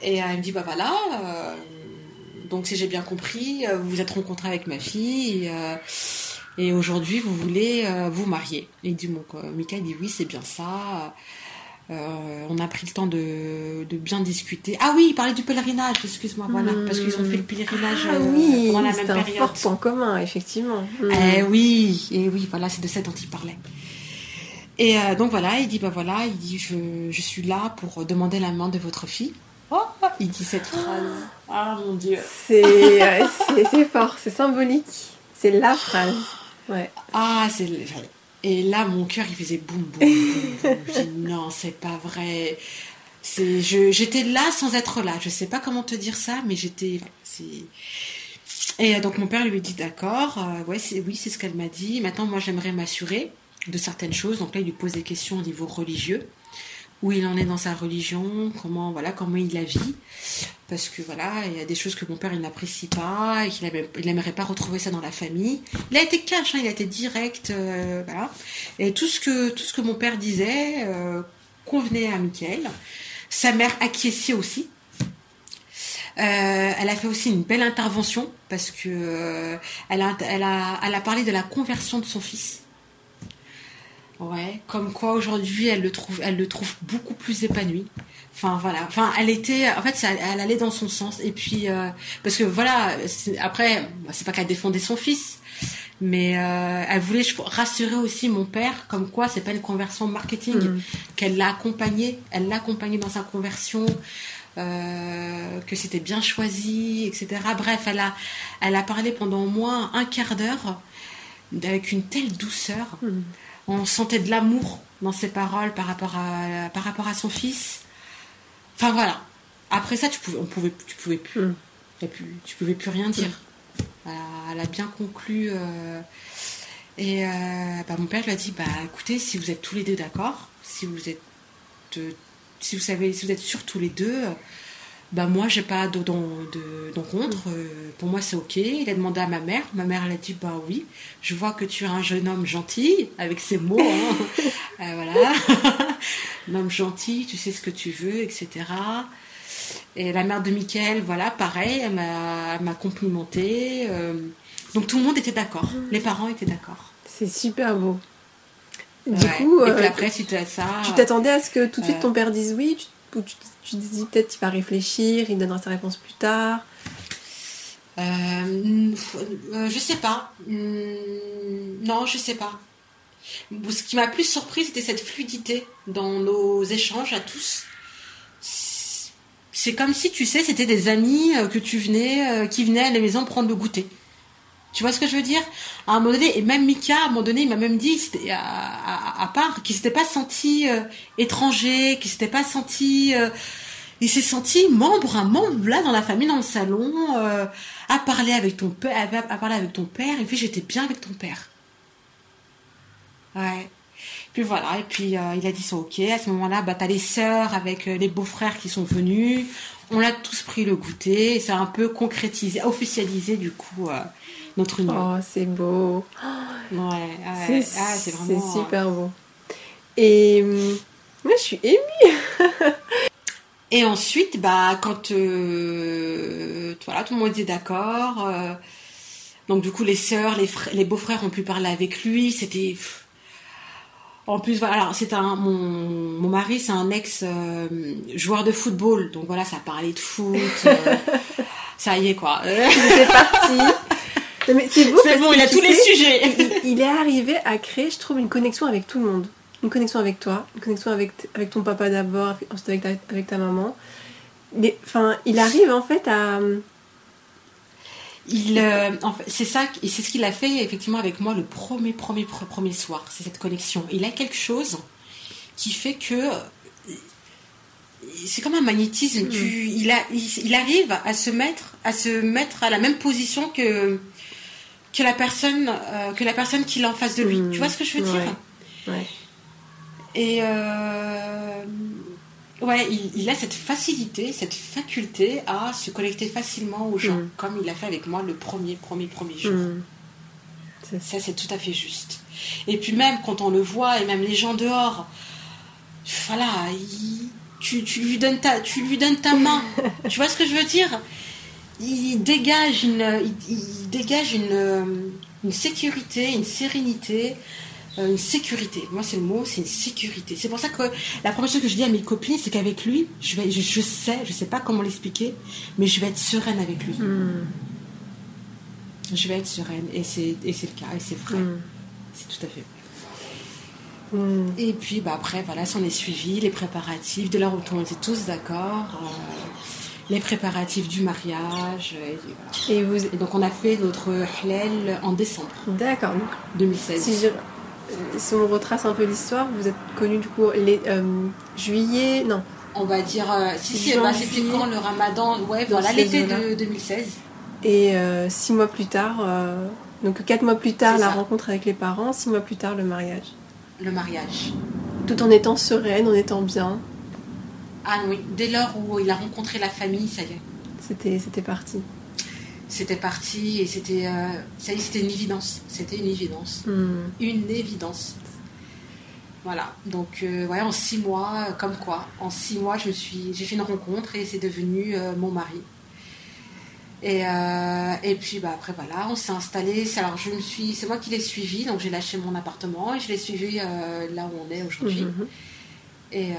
Speaker 1: Et euh, il me dit, bah voilà, euh, donc si j'ai bien compris, euh, vous vous êtes rencontré avec ma fille. euh, et aujourd'hui, vous voulez euh, vous marier. Et il dit, quoi. Mika dit, oui, c'est bien ça. Euh, on a pris le temps de, de bien discuter. Ah oui, il parlait du pèlerinage, excuse-moi, voilà. Parce qu'ils ont fait le pèlerinage
Speaker 2: Ah
Speaker 1: euh,
Speaker 2: oui,
Speaker 1: pendant la même
Speaker 2: un
Speaker 1: période.
Speaker 2: fort point commun, effectivement. Hmm.
Speaker 1: Eh oui, et oui, voilà, c'est de ça dont il parlait. Et euh, donc voilà, il dit, bah voilà, il dit, je, je suis là pour demander la main de votre fille. Oh, il dit cette phrase. Ah mon dieu.
Speaker 2: Euh, c'est fort, c'est symbolique. C'est la phrase.
Speaker 1: Ah, c'est. Et là, mon cœur, il faisait boum, boum, boum, boum. Non, c'est pas vrai. C'est, je, j'étais là sans être là. Je sais pas comment te dire ça, mais j'étais. Et euh, donc, mon père lui dit, d'accord, euh, ouais, c'est, oui, c'est ce qu'elle m'a dit. Maintenant, moi, j'aimerais m'assurer de certaines choses. Donc là, il lui pose des questions au niveau religieux. Où il en est dans sa religion, comment, voilà, comment il la vit. Parce que voilà, il y a des choses que mon père il n'apprécie pas et qu'il n'aimerait pas retrouver ça dans la famille. Il a été cash, hein, il a été direct, euh, voilà. Et tout ce que tout ce que mon père disait euh, convenait à Mickaël. Sa mère acquiesçait aussi. Euh, elle a fait aussi une belle intervention parce que elle, a, elle, a, elle a parlé de la conversion de son fils. Ouais, comme quoi aujourd'hui elle le trouve, elle le trouve beaucoup plus épanoui. Enfin voilà, enfin elle était, en fait, ça, elle allait dans son sens. Et puis euh, parce que voilà, après, c'est pas qu'elle défendait son fils, mais euh, elle voulait je- rassurer aussi mon père, comme quoi c'est pas une conversion marketing,
Speaker 2: Mm.
Speaker 1: qu'elle l'a accompagné, elle l'a accompagné dans sa conversion. euh, que c'était bien choisi, etc. Bref, elle a, elle a parlé pendant au moins un quart d'heure avec une telle douceur
Speaker 2: Mm.
Speaker 1: On sentait de l'amour dans ses paroles par rapport à, par rapport à son fils. Enfin voilà. Après ça, tu pouvais, on pouvait, tu pouvais plus,
Speaker 2: Mm.
Speaker 1: tu pouvais plus rien dire. Elle a bien conclu. euh, et euh, bah, mon père lui a dit, bah écoutez, si vous êtes tous les deux d'accord, si vous êtes, euh, si vous savez, si vous êtes sûrs tous les deux, bah moi j'ai pas de- d'en- de- d'encontre. euh, pour moi c'est ok. Il a demandé à ma mère. Ma mère elle a dit, bah oui. Je vois que tu es un jeune homme gentil, avec ces mots. hein. Euh, voilà, un homme gentil, tu sais ce que tu veux, etc. Et la mère de Michael, voilà, pareil, elle m'a complimenté. euh, donc tout le monde était d'accord. Les parents étaient d'accord.
Speaker 2: C'est super beau. Du
Speaker 1: Ouais.
Speaker 2: coup,
Speaker 1: et puis après, suite à ça.
Speaker 2: tu t'attendais à ce que tout de suite ton père dise oui tu, tu, tu dis peut-être qu'il va réfléchir, il donnera sa réponse plus tard.
Speaker 1: Euh, euh, je sais pas. Hum, Non, je sais pas. Ce qui m'a plus surpris, c'était cette fluidité dans nos échanges à tous. C'est comme si, tu sais, c'était des amis euh, que tu venais, qui venaient à la maison prendre le goûter. Tu vois ce que je veux dire? À un moment donné, et même Mika, à un moment donné, il m'a même dit, à, à- part, qu'il s'était pas senti euh, étranger, qu'il s'était pas senti... euh, il s'est senti membre, un membre là dans la famille, dans le salon, euh, à parler avec ton père, à, parler avec ton père. Et puis j'étais bien avec ton père. Ouais. Puis voilà. Et puis il a dit c'est ok. À ce moment-là, bah t'as les sœurs avec les beaux-frères qui sont venus. On a tous pris le goûter. Et ça a un peu concrétisé, officialisé du coup notre union.
Speaker 2: Oh, c'est beau.
Speaker 1: Ouais. ouais.
Speaker 2: C'est
Speaker 1: Ah, vraiment.
Speaker 2: c'est super beau. Et hum, moi, je suis émue.
Speaker 1: Et ensuite, bah, quand euh, voilà, tout le monde était d'accord, euh, donc du coup les sœurs, les, frères, les beaux-frères ont pu parler avec lui. C'était en plus voilà, alors, c'est un mon, mon mari, c'est un ex euh, joueur de football, donc voilà, ça parlait de foot. euh, ça y est quoi.
Speaker 2: C'est parti. Non, mais c'est beau
Speaker 1: c'est bon, il a tous les sujets.
Speaker 2: il, il est arrivé à créer, je trouve, une connexion avec tout le monde. Une connexion avec toi, une connexion avec, avec ton papa d'abord, ensuite avec ta, avec ta maman. Mais, enfin, il arrive en fait à.
Speaker 1: Il, euh, en fait, c'est ça, et c'est ce qu'il a fait effectivement avec moi le premier, premier, pre- premier soir. C'est cette connexion. Il a quelque chose qui fait que euh, c'est comme un magnétisme. Tu, il, a, il, il arrive à se mettre, à se mettre à la même position que que la personne, euh, que la personne qui est en face de lui.
Speaker 2: Mm.
Speaker 1: Tu vois ce que je veux dire
Speaker 2: Ouais.
Speaker 1: Et euh, ouais, il, il a cette facilité, cette faculté à se connecter facilement aux gens,
Speaker 2: Mm.
Speaker 1: comme il a fait avec moi le premier, premier, premier jour.
Speaker 2: C'est ça.
Speaker 1: Ça, c'est tout à fait juste. Et puis même quand on le voit, et même les gens dehors, voilà, il- tu, tu lui donnes ta, tu lui donnes ta main. tu vois ce que je veux dire? Il dégage une, il, il dégage une, une sécurité, une sérénité, euh, une sécurité. Moi, c'est le mot, c'est une sécurité. C'est pour ça que la première chose que je dis à mes copines, c'est qu'avec lui, je, vais, je, je sais, je sais pas comment l'expliquer, mais je vais être sereine avec lui.
Speaker 2: Hum.
Speaker 1: Je vais être sereine, et c'est le cas, et c'est vrai.
Speaker 2: Hum.
Speaker 1: C'est tout à fait vrai.
Speaker 2: Hum.
Speaker 1: Et puis bah, après, voilà, s'en est suivi, les préparatifs. Lors où on était tous d'accord, euh, les préparatifs du mariage. Et,
Speaker 2: vous.
Speaker 1: Et donc on a fait notre halal en décembre
Speaker 2: D'accord. Donc,
Speaker 1: 2016.
Speaker 2: si, je... si on retrace un peu l'histoire, vous êtes connu du coup les euh, juillet, non,
Speaker 1: On va dire, euh, si, si, bah,
Speaker 2: Janvier.
Speaker 1: c'était quand le ramadan Ouais,
Speaker 2: Dans
Speaker 1: voilà, l'été de 2016.
Speaker 2: et euh, six mois plus tard, euh, donc quatre mois plus tard
Speaker 1: C'est
Speaker 2: la
Speaker 1: ça.
Speaker 2: rencontre avec les parents, six mois plus tard le mariage.
Speaker 1: Le mariage.
Speaker 2: Tout en étant sereine, en étant bien,
Speaker 1: Ah oui, dès lors où il a rencontré la famille, ça y est.
Speaker 2: c'était c'était parti.
Speaker 1: C'était parti et c'était, euh, ça y est, c'était une évidence. C'était une évidence.
Speaker 2: Hum.
Speaker 1: une évidence. Voilà, donc euh, ouais, en six mois, euh, comme quoi, en six mois, je me suis, j'ai fait une rencontre et c'est devenu euh, mon mari. Et, euh, et puis bah, après voilà, on s'est installé. C'est- Alors je me suis, c'est moi qui l'ai suivi, donc j'ai lâché mon appartement et je l'ai suivi euh, là où on est aujourd'hui.
Speaker 2: Mhm.
Speaker 1: Et, euh.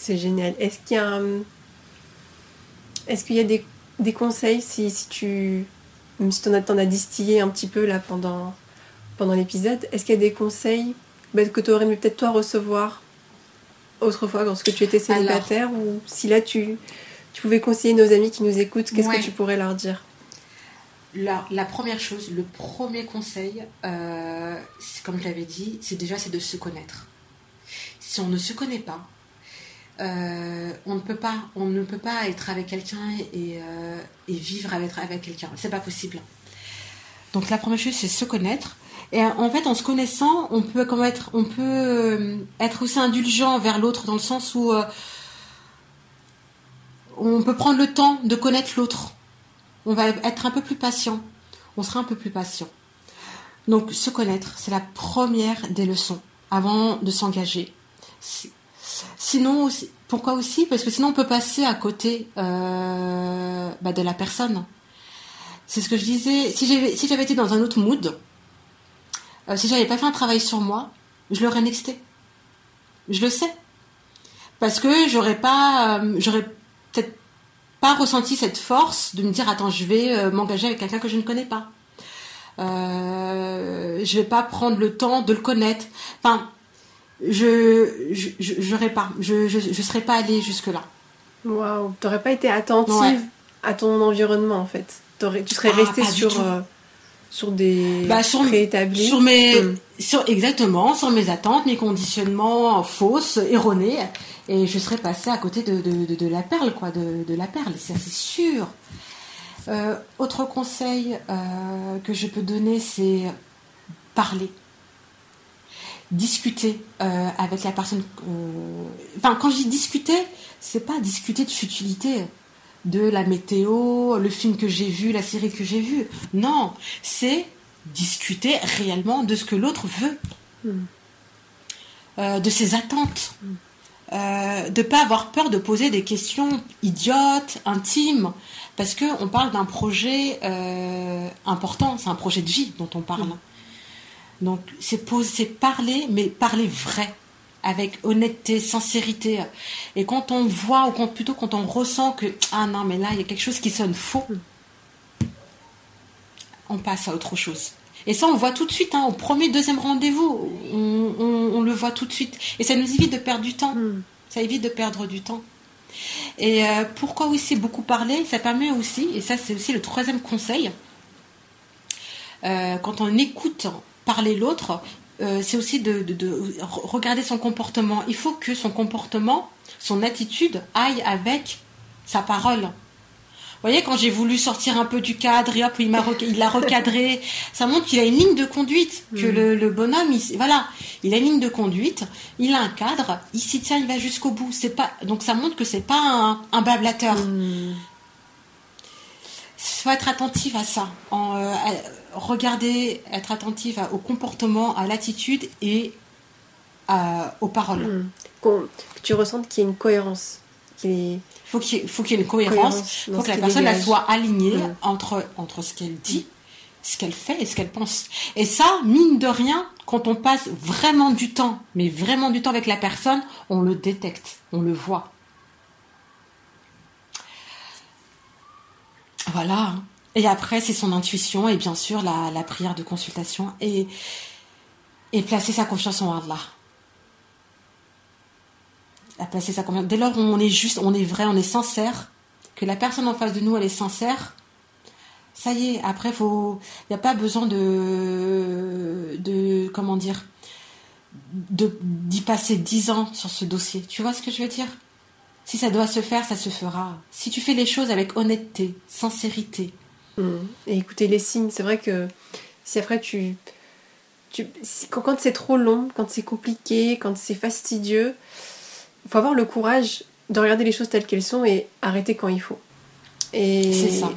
Speaker 2: C'est génial. Est-ce qu'il y a, un- est-ce qu'il y a des, des conseils si, si tu, si t'en as, as distillé un petit peu là pendant, pendant l'épisode, est-ce qu'il y a des conseils bah, que tu aurais aimé peut-être toi recevoir autrefois lorsque tu étais célibataire ou si là tu, tu pouvais conseiller nos amis qui nous écoutent, qu'est-ce
Speaker 1: Ouais.
Speaker 2: que tu pourrais leur dire?
Speaker 1: La, la première chose, le premier conseil, euh, comme je l'avais dit, c'est déjà c'est de se connaître. Si on ne se connaît pas, euh, on ne peut pas, être avec quelqu'un et, euh, et vivre avec, avec quelqu'un. C'est pas possible. Donc la première chose, c'est se connaître. Et en fait, en se connaissant, on peut être, euh, aussi indulgent vers l'autre dans le sens où euh, on peut prendre le temps de connaître l'autre. On va être un peu plus patient. On sera un peu plus patient. Donc se connaître, c'est la première des leçons avant de s'engager. Sinon, pourquoi aussi? Parce que sinon on peut passer à côté euh, bah, de la personne. C'est ce que je disais. Si j'avais si été dans un autre mood, euh, si j'avais pas fait un travail sur moi, je l'aurais nexté. Je le sais. Parce que j'aurais pas, euh, j'aurais peut-être pas ressenti cette force de me dire attends, je vais euh, m'engager avec quelqu'un que je ne connais pas. Euh, je vais pas prendre le temps de le connaître. Enfin, je, je, je, je, je serais pas allée jusque là.
Speaker 2: Waouh, t'aurais pas été attentive à ton environnement en fait. tu serais
Speaker 1: Ah,
Speaker 2: restée sur euh, sur des
Speaker 1: Bah, sur-
Speaker 2: préétablis.
Speaker 1: Sur mes,
Speaker 2: Hmm.
Speaker 1: sur, exactement, sur mes attentes, mes conditionnements fausses, erronés, et je serais passée à côté de, de, de, de la perle, quoi, de, de la perle, ça c'est sûr. Euh, autre conseil euh, que je peux donner, c'est parler, discuter euh, avec la personne. euh, Enfin, quand je dis discuter, c'est pas discuter de futilité, de la météo, le film que j'ai vu, la série que j'ai vue. Non, c'est discuter réellement de ce que l'autre veut,
Speaker 2: Mm.
Speaker 1: Euh, de ses attentes, euh, de pas avoir peur de poser des questions idiotes, intimes, parce que on parle d'un projet important, c'est un projet de vie dont on parle. Donc c'est poser, c'est parler, mais parler vrai, avec honnêteté, sincérité. Et quand on voit, ou quand, plutôt quand on ressent que ah non mais là il y a quelque chose qui sonne faux, on passe à autre chose. Et ça, on le voit tout de suite, hein, au premier, deuxième rendez-vous, on, on- on le voit tout de suite. Et ça nous évite de perdre du temps.
Speaker 2: Hmm.
Speaker 1: Ça évite de perdre du temps. Et euh, pourquoi aussi beaucoup parler Ça permet aussi, et ça c'est aussi le troisième conseil, euh, quand on écoute parler l'autre, euh, c'est aussi de, de- de re- regarder son comportement. Il faut que son comportement, son attitude aille avec sa parole. Vous voyez, quand j'ai voulu sortir un peu du cadre, et hop, il m'a il l'a recadré, ça montre qu'il a une ligne de conduite, que
Speaker 2: Mhm.
Speaker 1: le, le bonhomme, il, voilà, il a une ligne de conduite, il a un cadre, il s'y tient, il va jusqu'au bout. C'est pas, donc ça montre que c'est pas un, un blablateur. Il faut être attentive à ça. En, euh, à- regarder, être attentive à- au comportement, à l'attitude et à- aux paroles.
Speaker 2: Hmm. Que tu ressentes qu'il y ait une cohérence.
Speaker 1: Il faut qu'il y, ait- une cohérence. Il faut que la personne soit alignée
Speaker 2: Mm.
Speaker 1: entre, entre ce qu'elle dit, ce qu'elle fait et ce qu'elle pense. Et ça, mine de rien, quand on passe vraiment du temps, mais vraiment du temps avec la personne, on le détecte, on le voit. Voilà. Et après, c'est son intuition et bien sûr la, prière de consultation et, et placer sa confiance en Allah. Placer sa confiance. Dès lors où on est juste, on est vrai, on est sincère, que la personne en face de nous, elle est sincère, ça y est, après, il n'y a pas besoin de, de, comment dire, d'y passer dix ans sur ce dossier. Tu vois ce que je veux dire? Si ça doit se faire, ça se fera. Si tu fais les choses avec honnêteté, sincérité,
Speaker 2: Et écouter les signes, c'est vrai que si après tu. tu si- quand quand c'est trop long, quand c'est compliqué, quand c'est fastidieux, il faut avoir le courage de regarder les choses telles qu'elles sont et arrêter quand il faut. Et,
Speaker 1: C'est ça.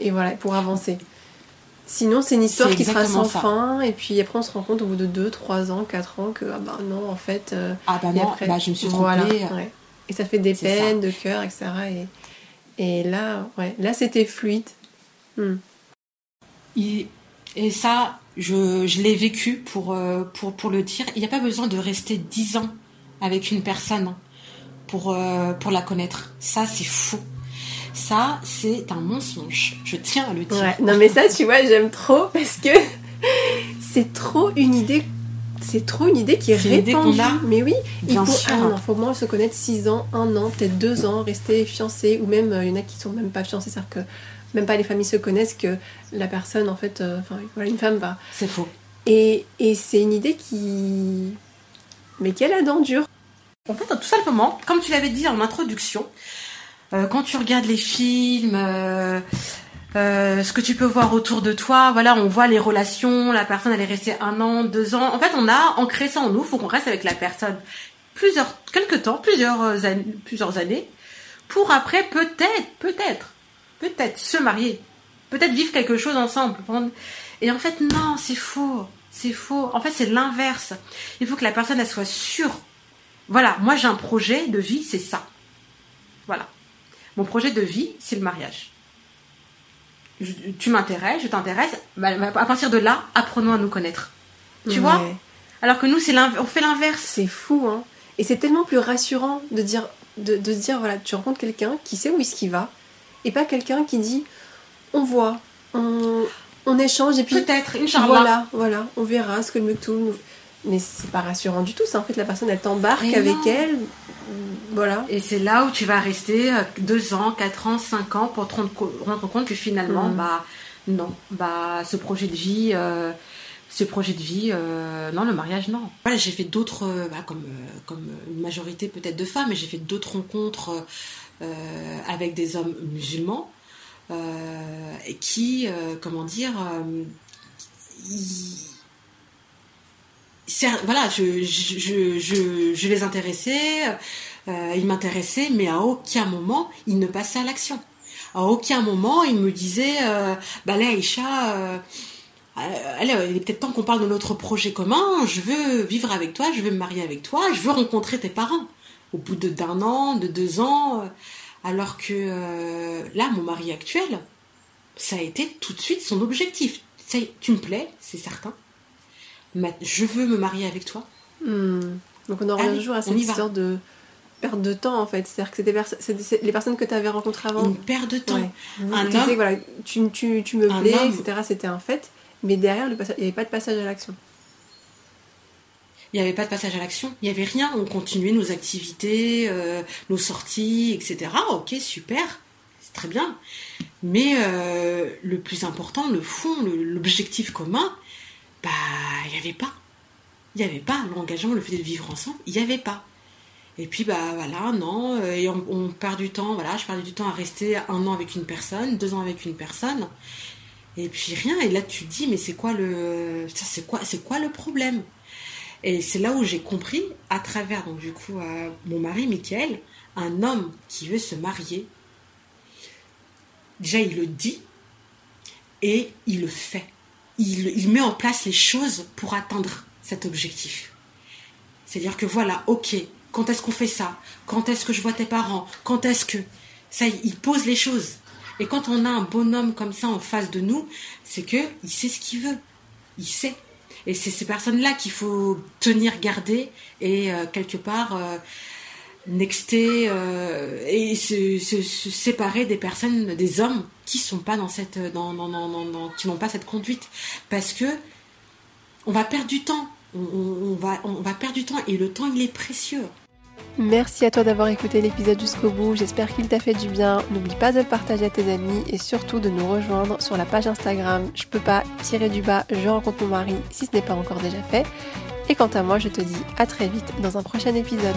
Speaker 2: Et voilà, pour avancer. Sinon, c'est une histoire qui sera sans
Speaker 1: ça.
Speaker 2: fin, et puis après, on se rend compte au bout de 2, 3 ans, 4 ans que, ah bah non, en fait. euh,
Speaker 1: ah bah non,
Speaker 2: après,
Speaker 1: bah je me suis trompée.
Speaker 2: voilà, ouais. Et ça fait des
Speaker 1: ça.
Speaker 2: peines de cœur, etc. Et, et là, ouais, là c'était fluide. Hmm.
Speaker 1: Et ça, je, je l'ai vécu pour, euh, pour, pour le dire. Il n'y a pas besoin de rester dix ans avec une personne pour, euh, pour la connaître. Ça, c'est faux. Ça, c'est un mensonge. Je tiens à le dire.
Speaker 2: Ouais, non mais ça, tu vois, j'aime trop parce que c'est trop une idée. C'est trop une idée qui est
Speaker 1: idée
Speaker 2: répandue.
Speaker 1: a.
Speaker 2: Mais oui, il faut,
Speaker 1: sûr.
Speaker 2: ah non, faut au moins se connaître 6 ans, 1 an, peut-être 2 ans, rester fiancé, ou même euh, il y en a qui sont même pas fiancés, c'est-à-dire que même pas les familles se connaissent, que la personne, en fait, euh, enfin voilà, une femme va.
Speaker 1: C'est faux.
Speaker 2: Et, et c'est une idée qui. Mais quelle a dent dure.
Speaker 1: En fait, tout simplement, comme tu l'avais dit en introduction, euh, quand tu regardes les films, euh, euh, ce que tu peux voir autour de toi, voilà, on voit les relations, la personne elle est restée un an, deux ans. En fait, on a ancré ça en nous, faut qu'on reste avec la personne plusieurs, quelques temps, plusieurs années, plusieurs années, pour après peut-être, peut-être, peut-être se marier, peut-être vivre quelque chose ensemble. Et en fait, non, c'est faux, c'est faux. En fait, c'est l'inverse. Il faut que la personne elle soit sûre. Voilà, moi j'ai un projet de vie, c'est ça. Voilà. Mon projet de vie, c'est le mariage. Tu m'intéresses, je t'intéresse. Bah, à partir de là, apprenons à nous connaître. Tu vois Alors que nous, c'est on fait l'inverse.
Speaker 2: C'est fou, hein. Et c'est tellement plus rassurant de dire, de, de dire, voilà, tu rencontres quelqu'un qui sait où est-ce qu'il va, et pas quelqu'un qui dit, on voit, on, on échange, et puis...
Speaker 1: Peut-être, une
Speaker 2: Voilà, voilà, on verra ce que le tout mais c'est pas rassurant du tout. C'est en fait la personne elle t'embarque avec elle, voilà.
Speaker 1: Et c'est là où tu vas rester euh, deux ans, quatre ans, cinq ans pour te rendre, compte que finalement, mm. bah non, bah ce projet de vie, euh, ce projet de vie, euh, non, le mariage, non. Voilà, j'ai fait d'autres, bah, comme comme une majorité peut-être de femmes, mais j'ai fait d'autres rencontres avec des hommes musulmans qui, comment dire, voilà, je, les intéressais, euh, ils m'intéressaient, mais à aucun moment ils ne passaient à l'action. À aucun moment ils me disaient, euh, bah là Aïcha, euh, il est peut-être temps qu'on parle de notre projet commun, je veux vivre avec toi, je veux me marier avec toi, je veux rencontrer tes parents. Au bout d'un an, de deux ans, alors que là, mon mari actuel, ça a été tout de suite son objectif. Tu me plais, c'est certain je veux me marier avec toi.
Speaker 2: Hmm. Donc on en revient toujours à cette histoire de perte de temps en fait. C'est-à-dire que c'était les personnes que tu avais rencontrées avant.
Speaker 1: Une perte de temps.
Speaker 2: Un homme, voilà, tu, tu, tu me plais, etc. C'était un fait. Mais derrière, il n'y avait pas de passage à l'action.
Speaker 1: Il n'y avait pas de passage à l'action. Il n'y avait rien. On continuait nos activités, euh, nos sorties, etc. Ok, super. C'est très bien. Mais euh, le plus important, le fond, l'objectif commun, bah, il n'y avait pas. Il n'y avait pas l'engagement, le fait de vivre ensemble, il n'y avait pas. Et puis, bah voilà, non, euh, et on, perd du temps, voilà, je perds du temps à rester un an avec une personne, deux ans avec une personne, et puis rien, et là tu te dis, mais c'est quoi le. C'est quoi, quoi le problème? Et c'est là où j'ai compris, à travers, donc du coup, euh, mon mari, Michael, un homme qui veut se marier, déjà il le dit, et il le fait il, met en place les choses pour atteindre cet objectif. C'est-à-dire que voilà, ok, quand est-ce qu'on fait ça? Quand est-ce que je vois tes parents? Quand est-ce que... Ça, il pose les choses. Et quand on a un bonhomme comme ça en face de nous, c'est que il sait ce qu'il veut. Il sait. Et c'est ces personnes-là qu'il faut tenir, garder et euh, quelque part euh, nexter euh, et se, séparer des personnes, des hommes qui sont pas dans cette, dans, dans, qui n'ont pas cette conduite, parce que on va perdre du temps, on, va, on va perdre du temps et le temps il est précieux.
Speaker 2: Merci à toi d'avoir écouté l'épisode jusqu'au bout, j'espère qu'il t'a fait du bien. N'oublie pas de le partager à tes amis et surtout de nous rejoindre sur la page Instagram Je peux pas tirer du bas, je rencontre mon mari si ce n'est pas encore déjà fait. Et quant à moi, je te dis à très vite dans un prochain épisode.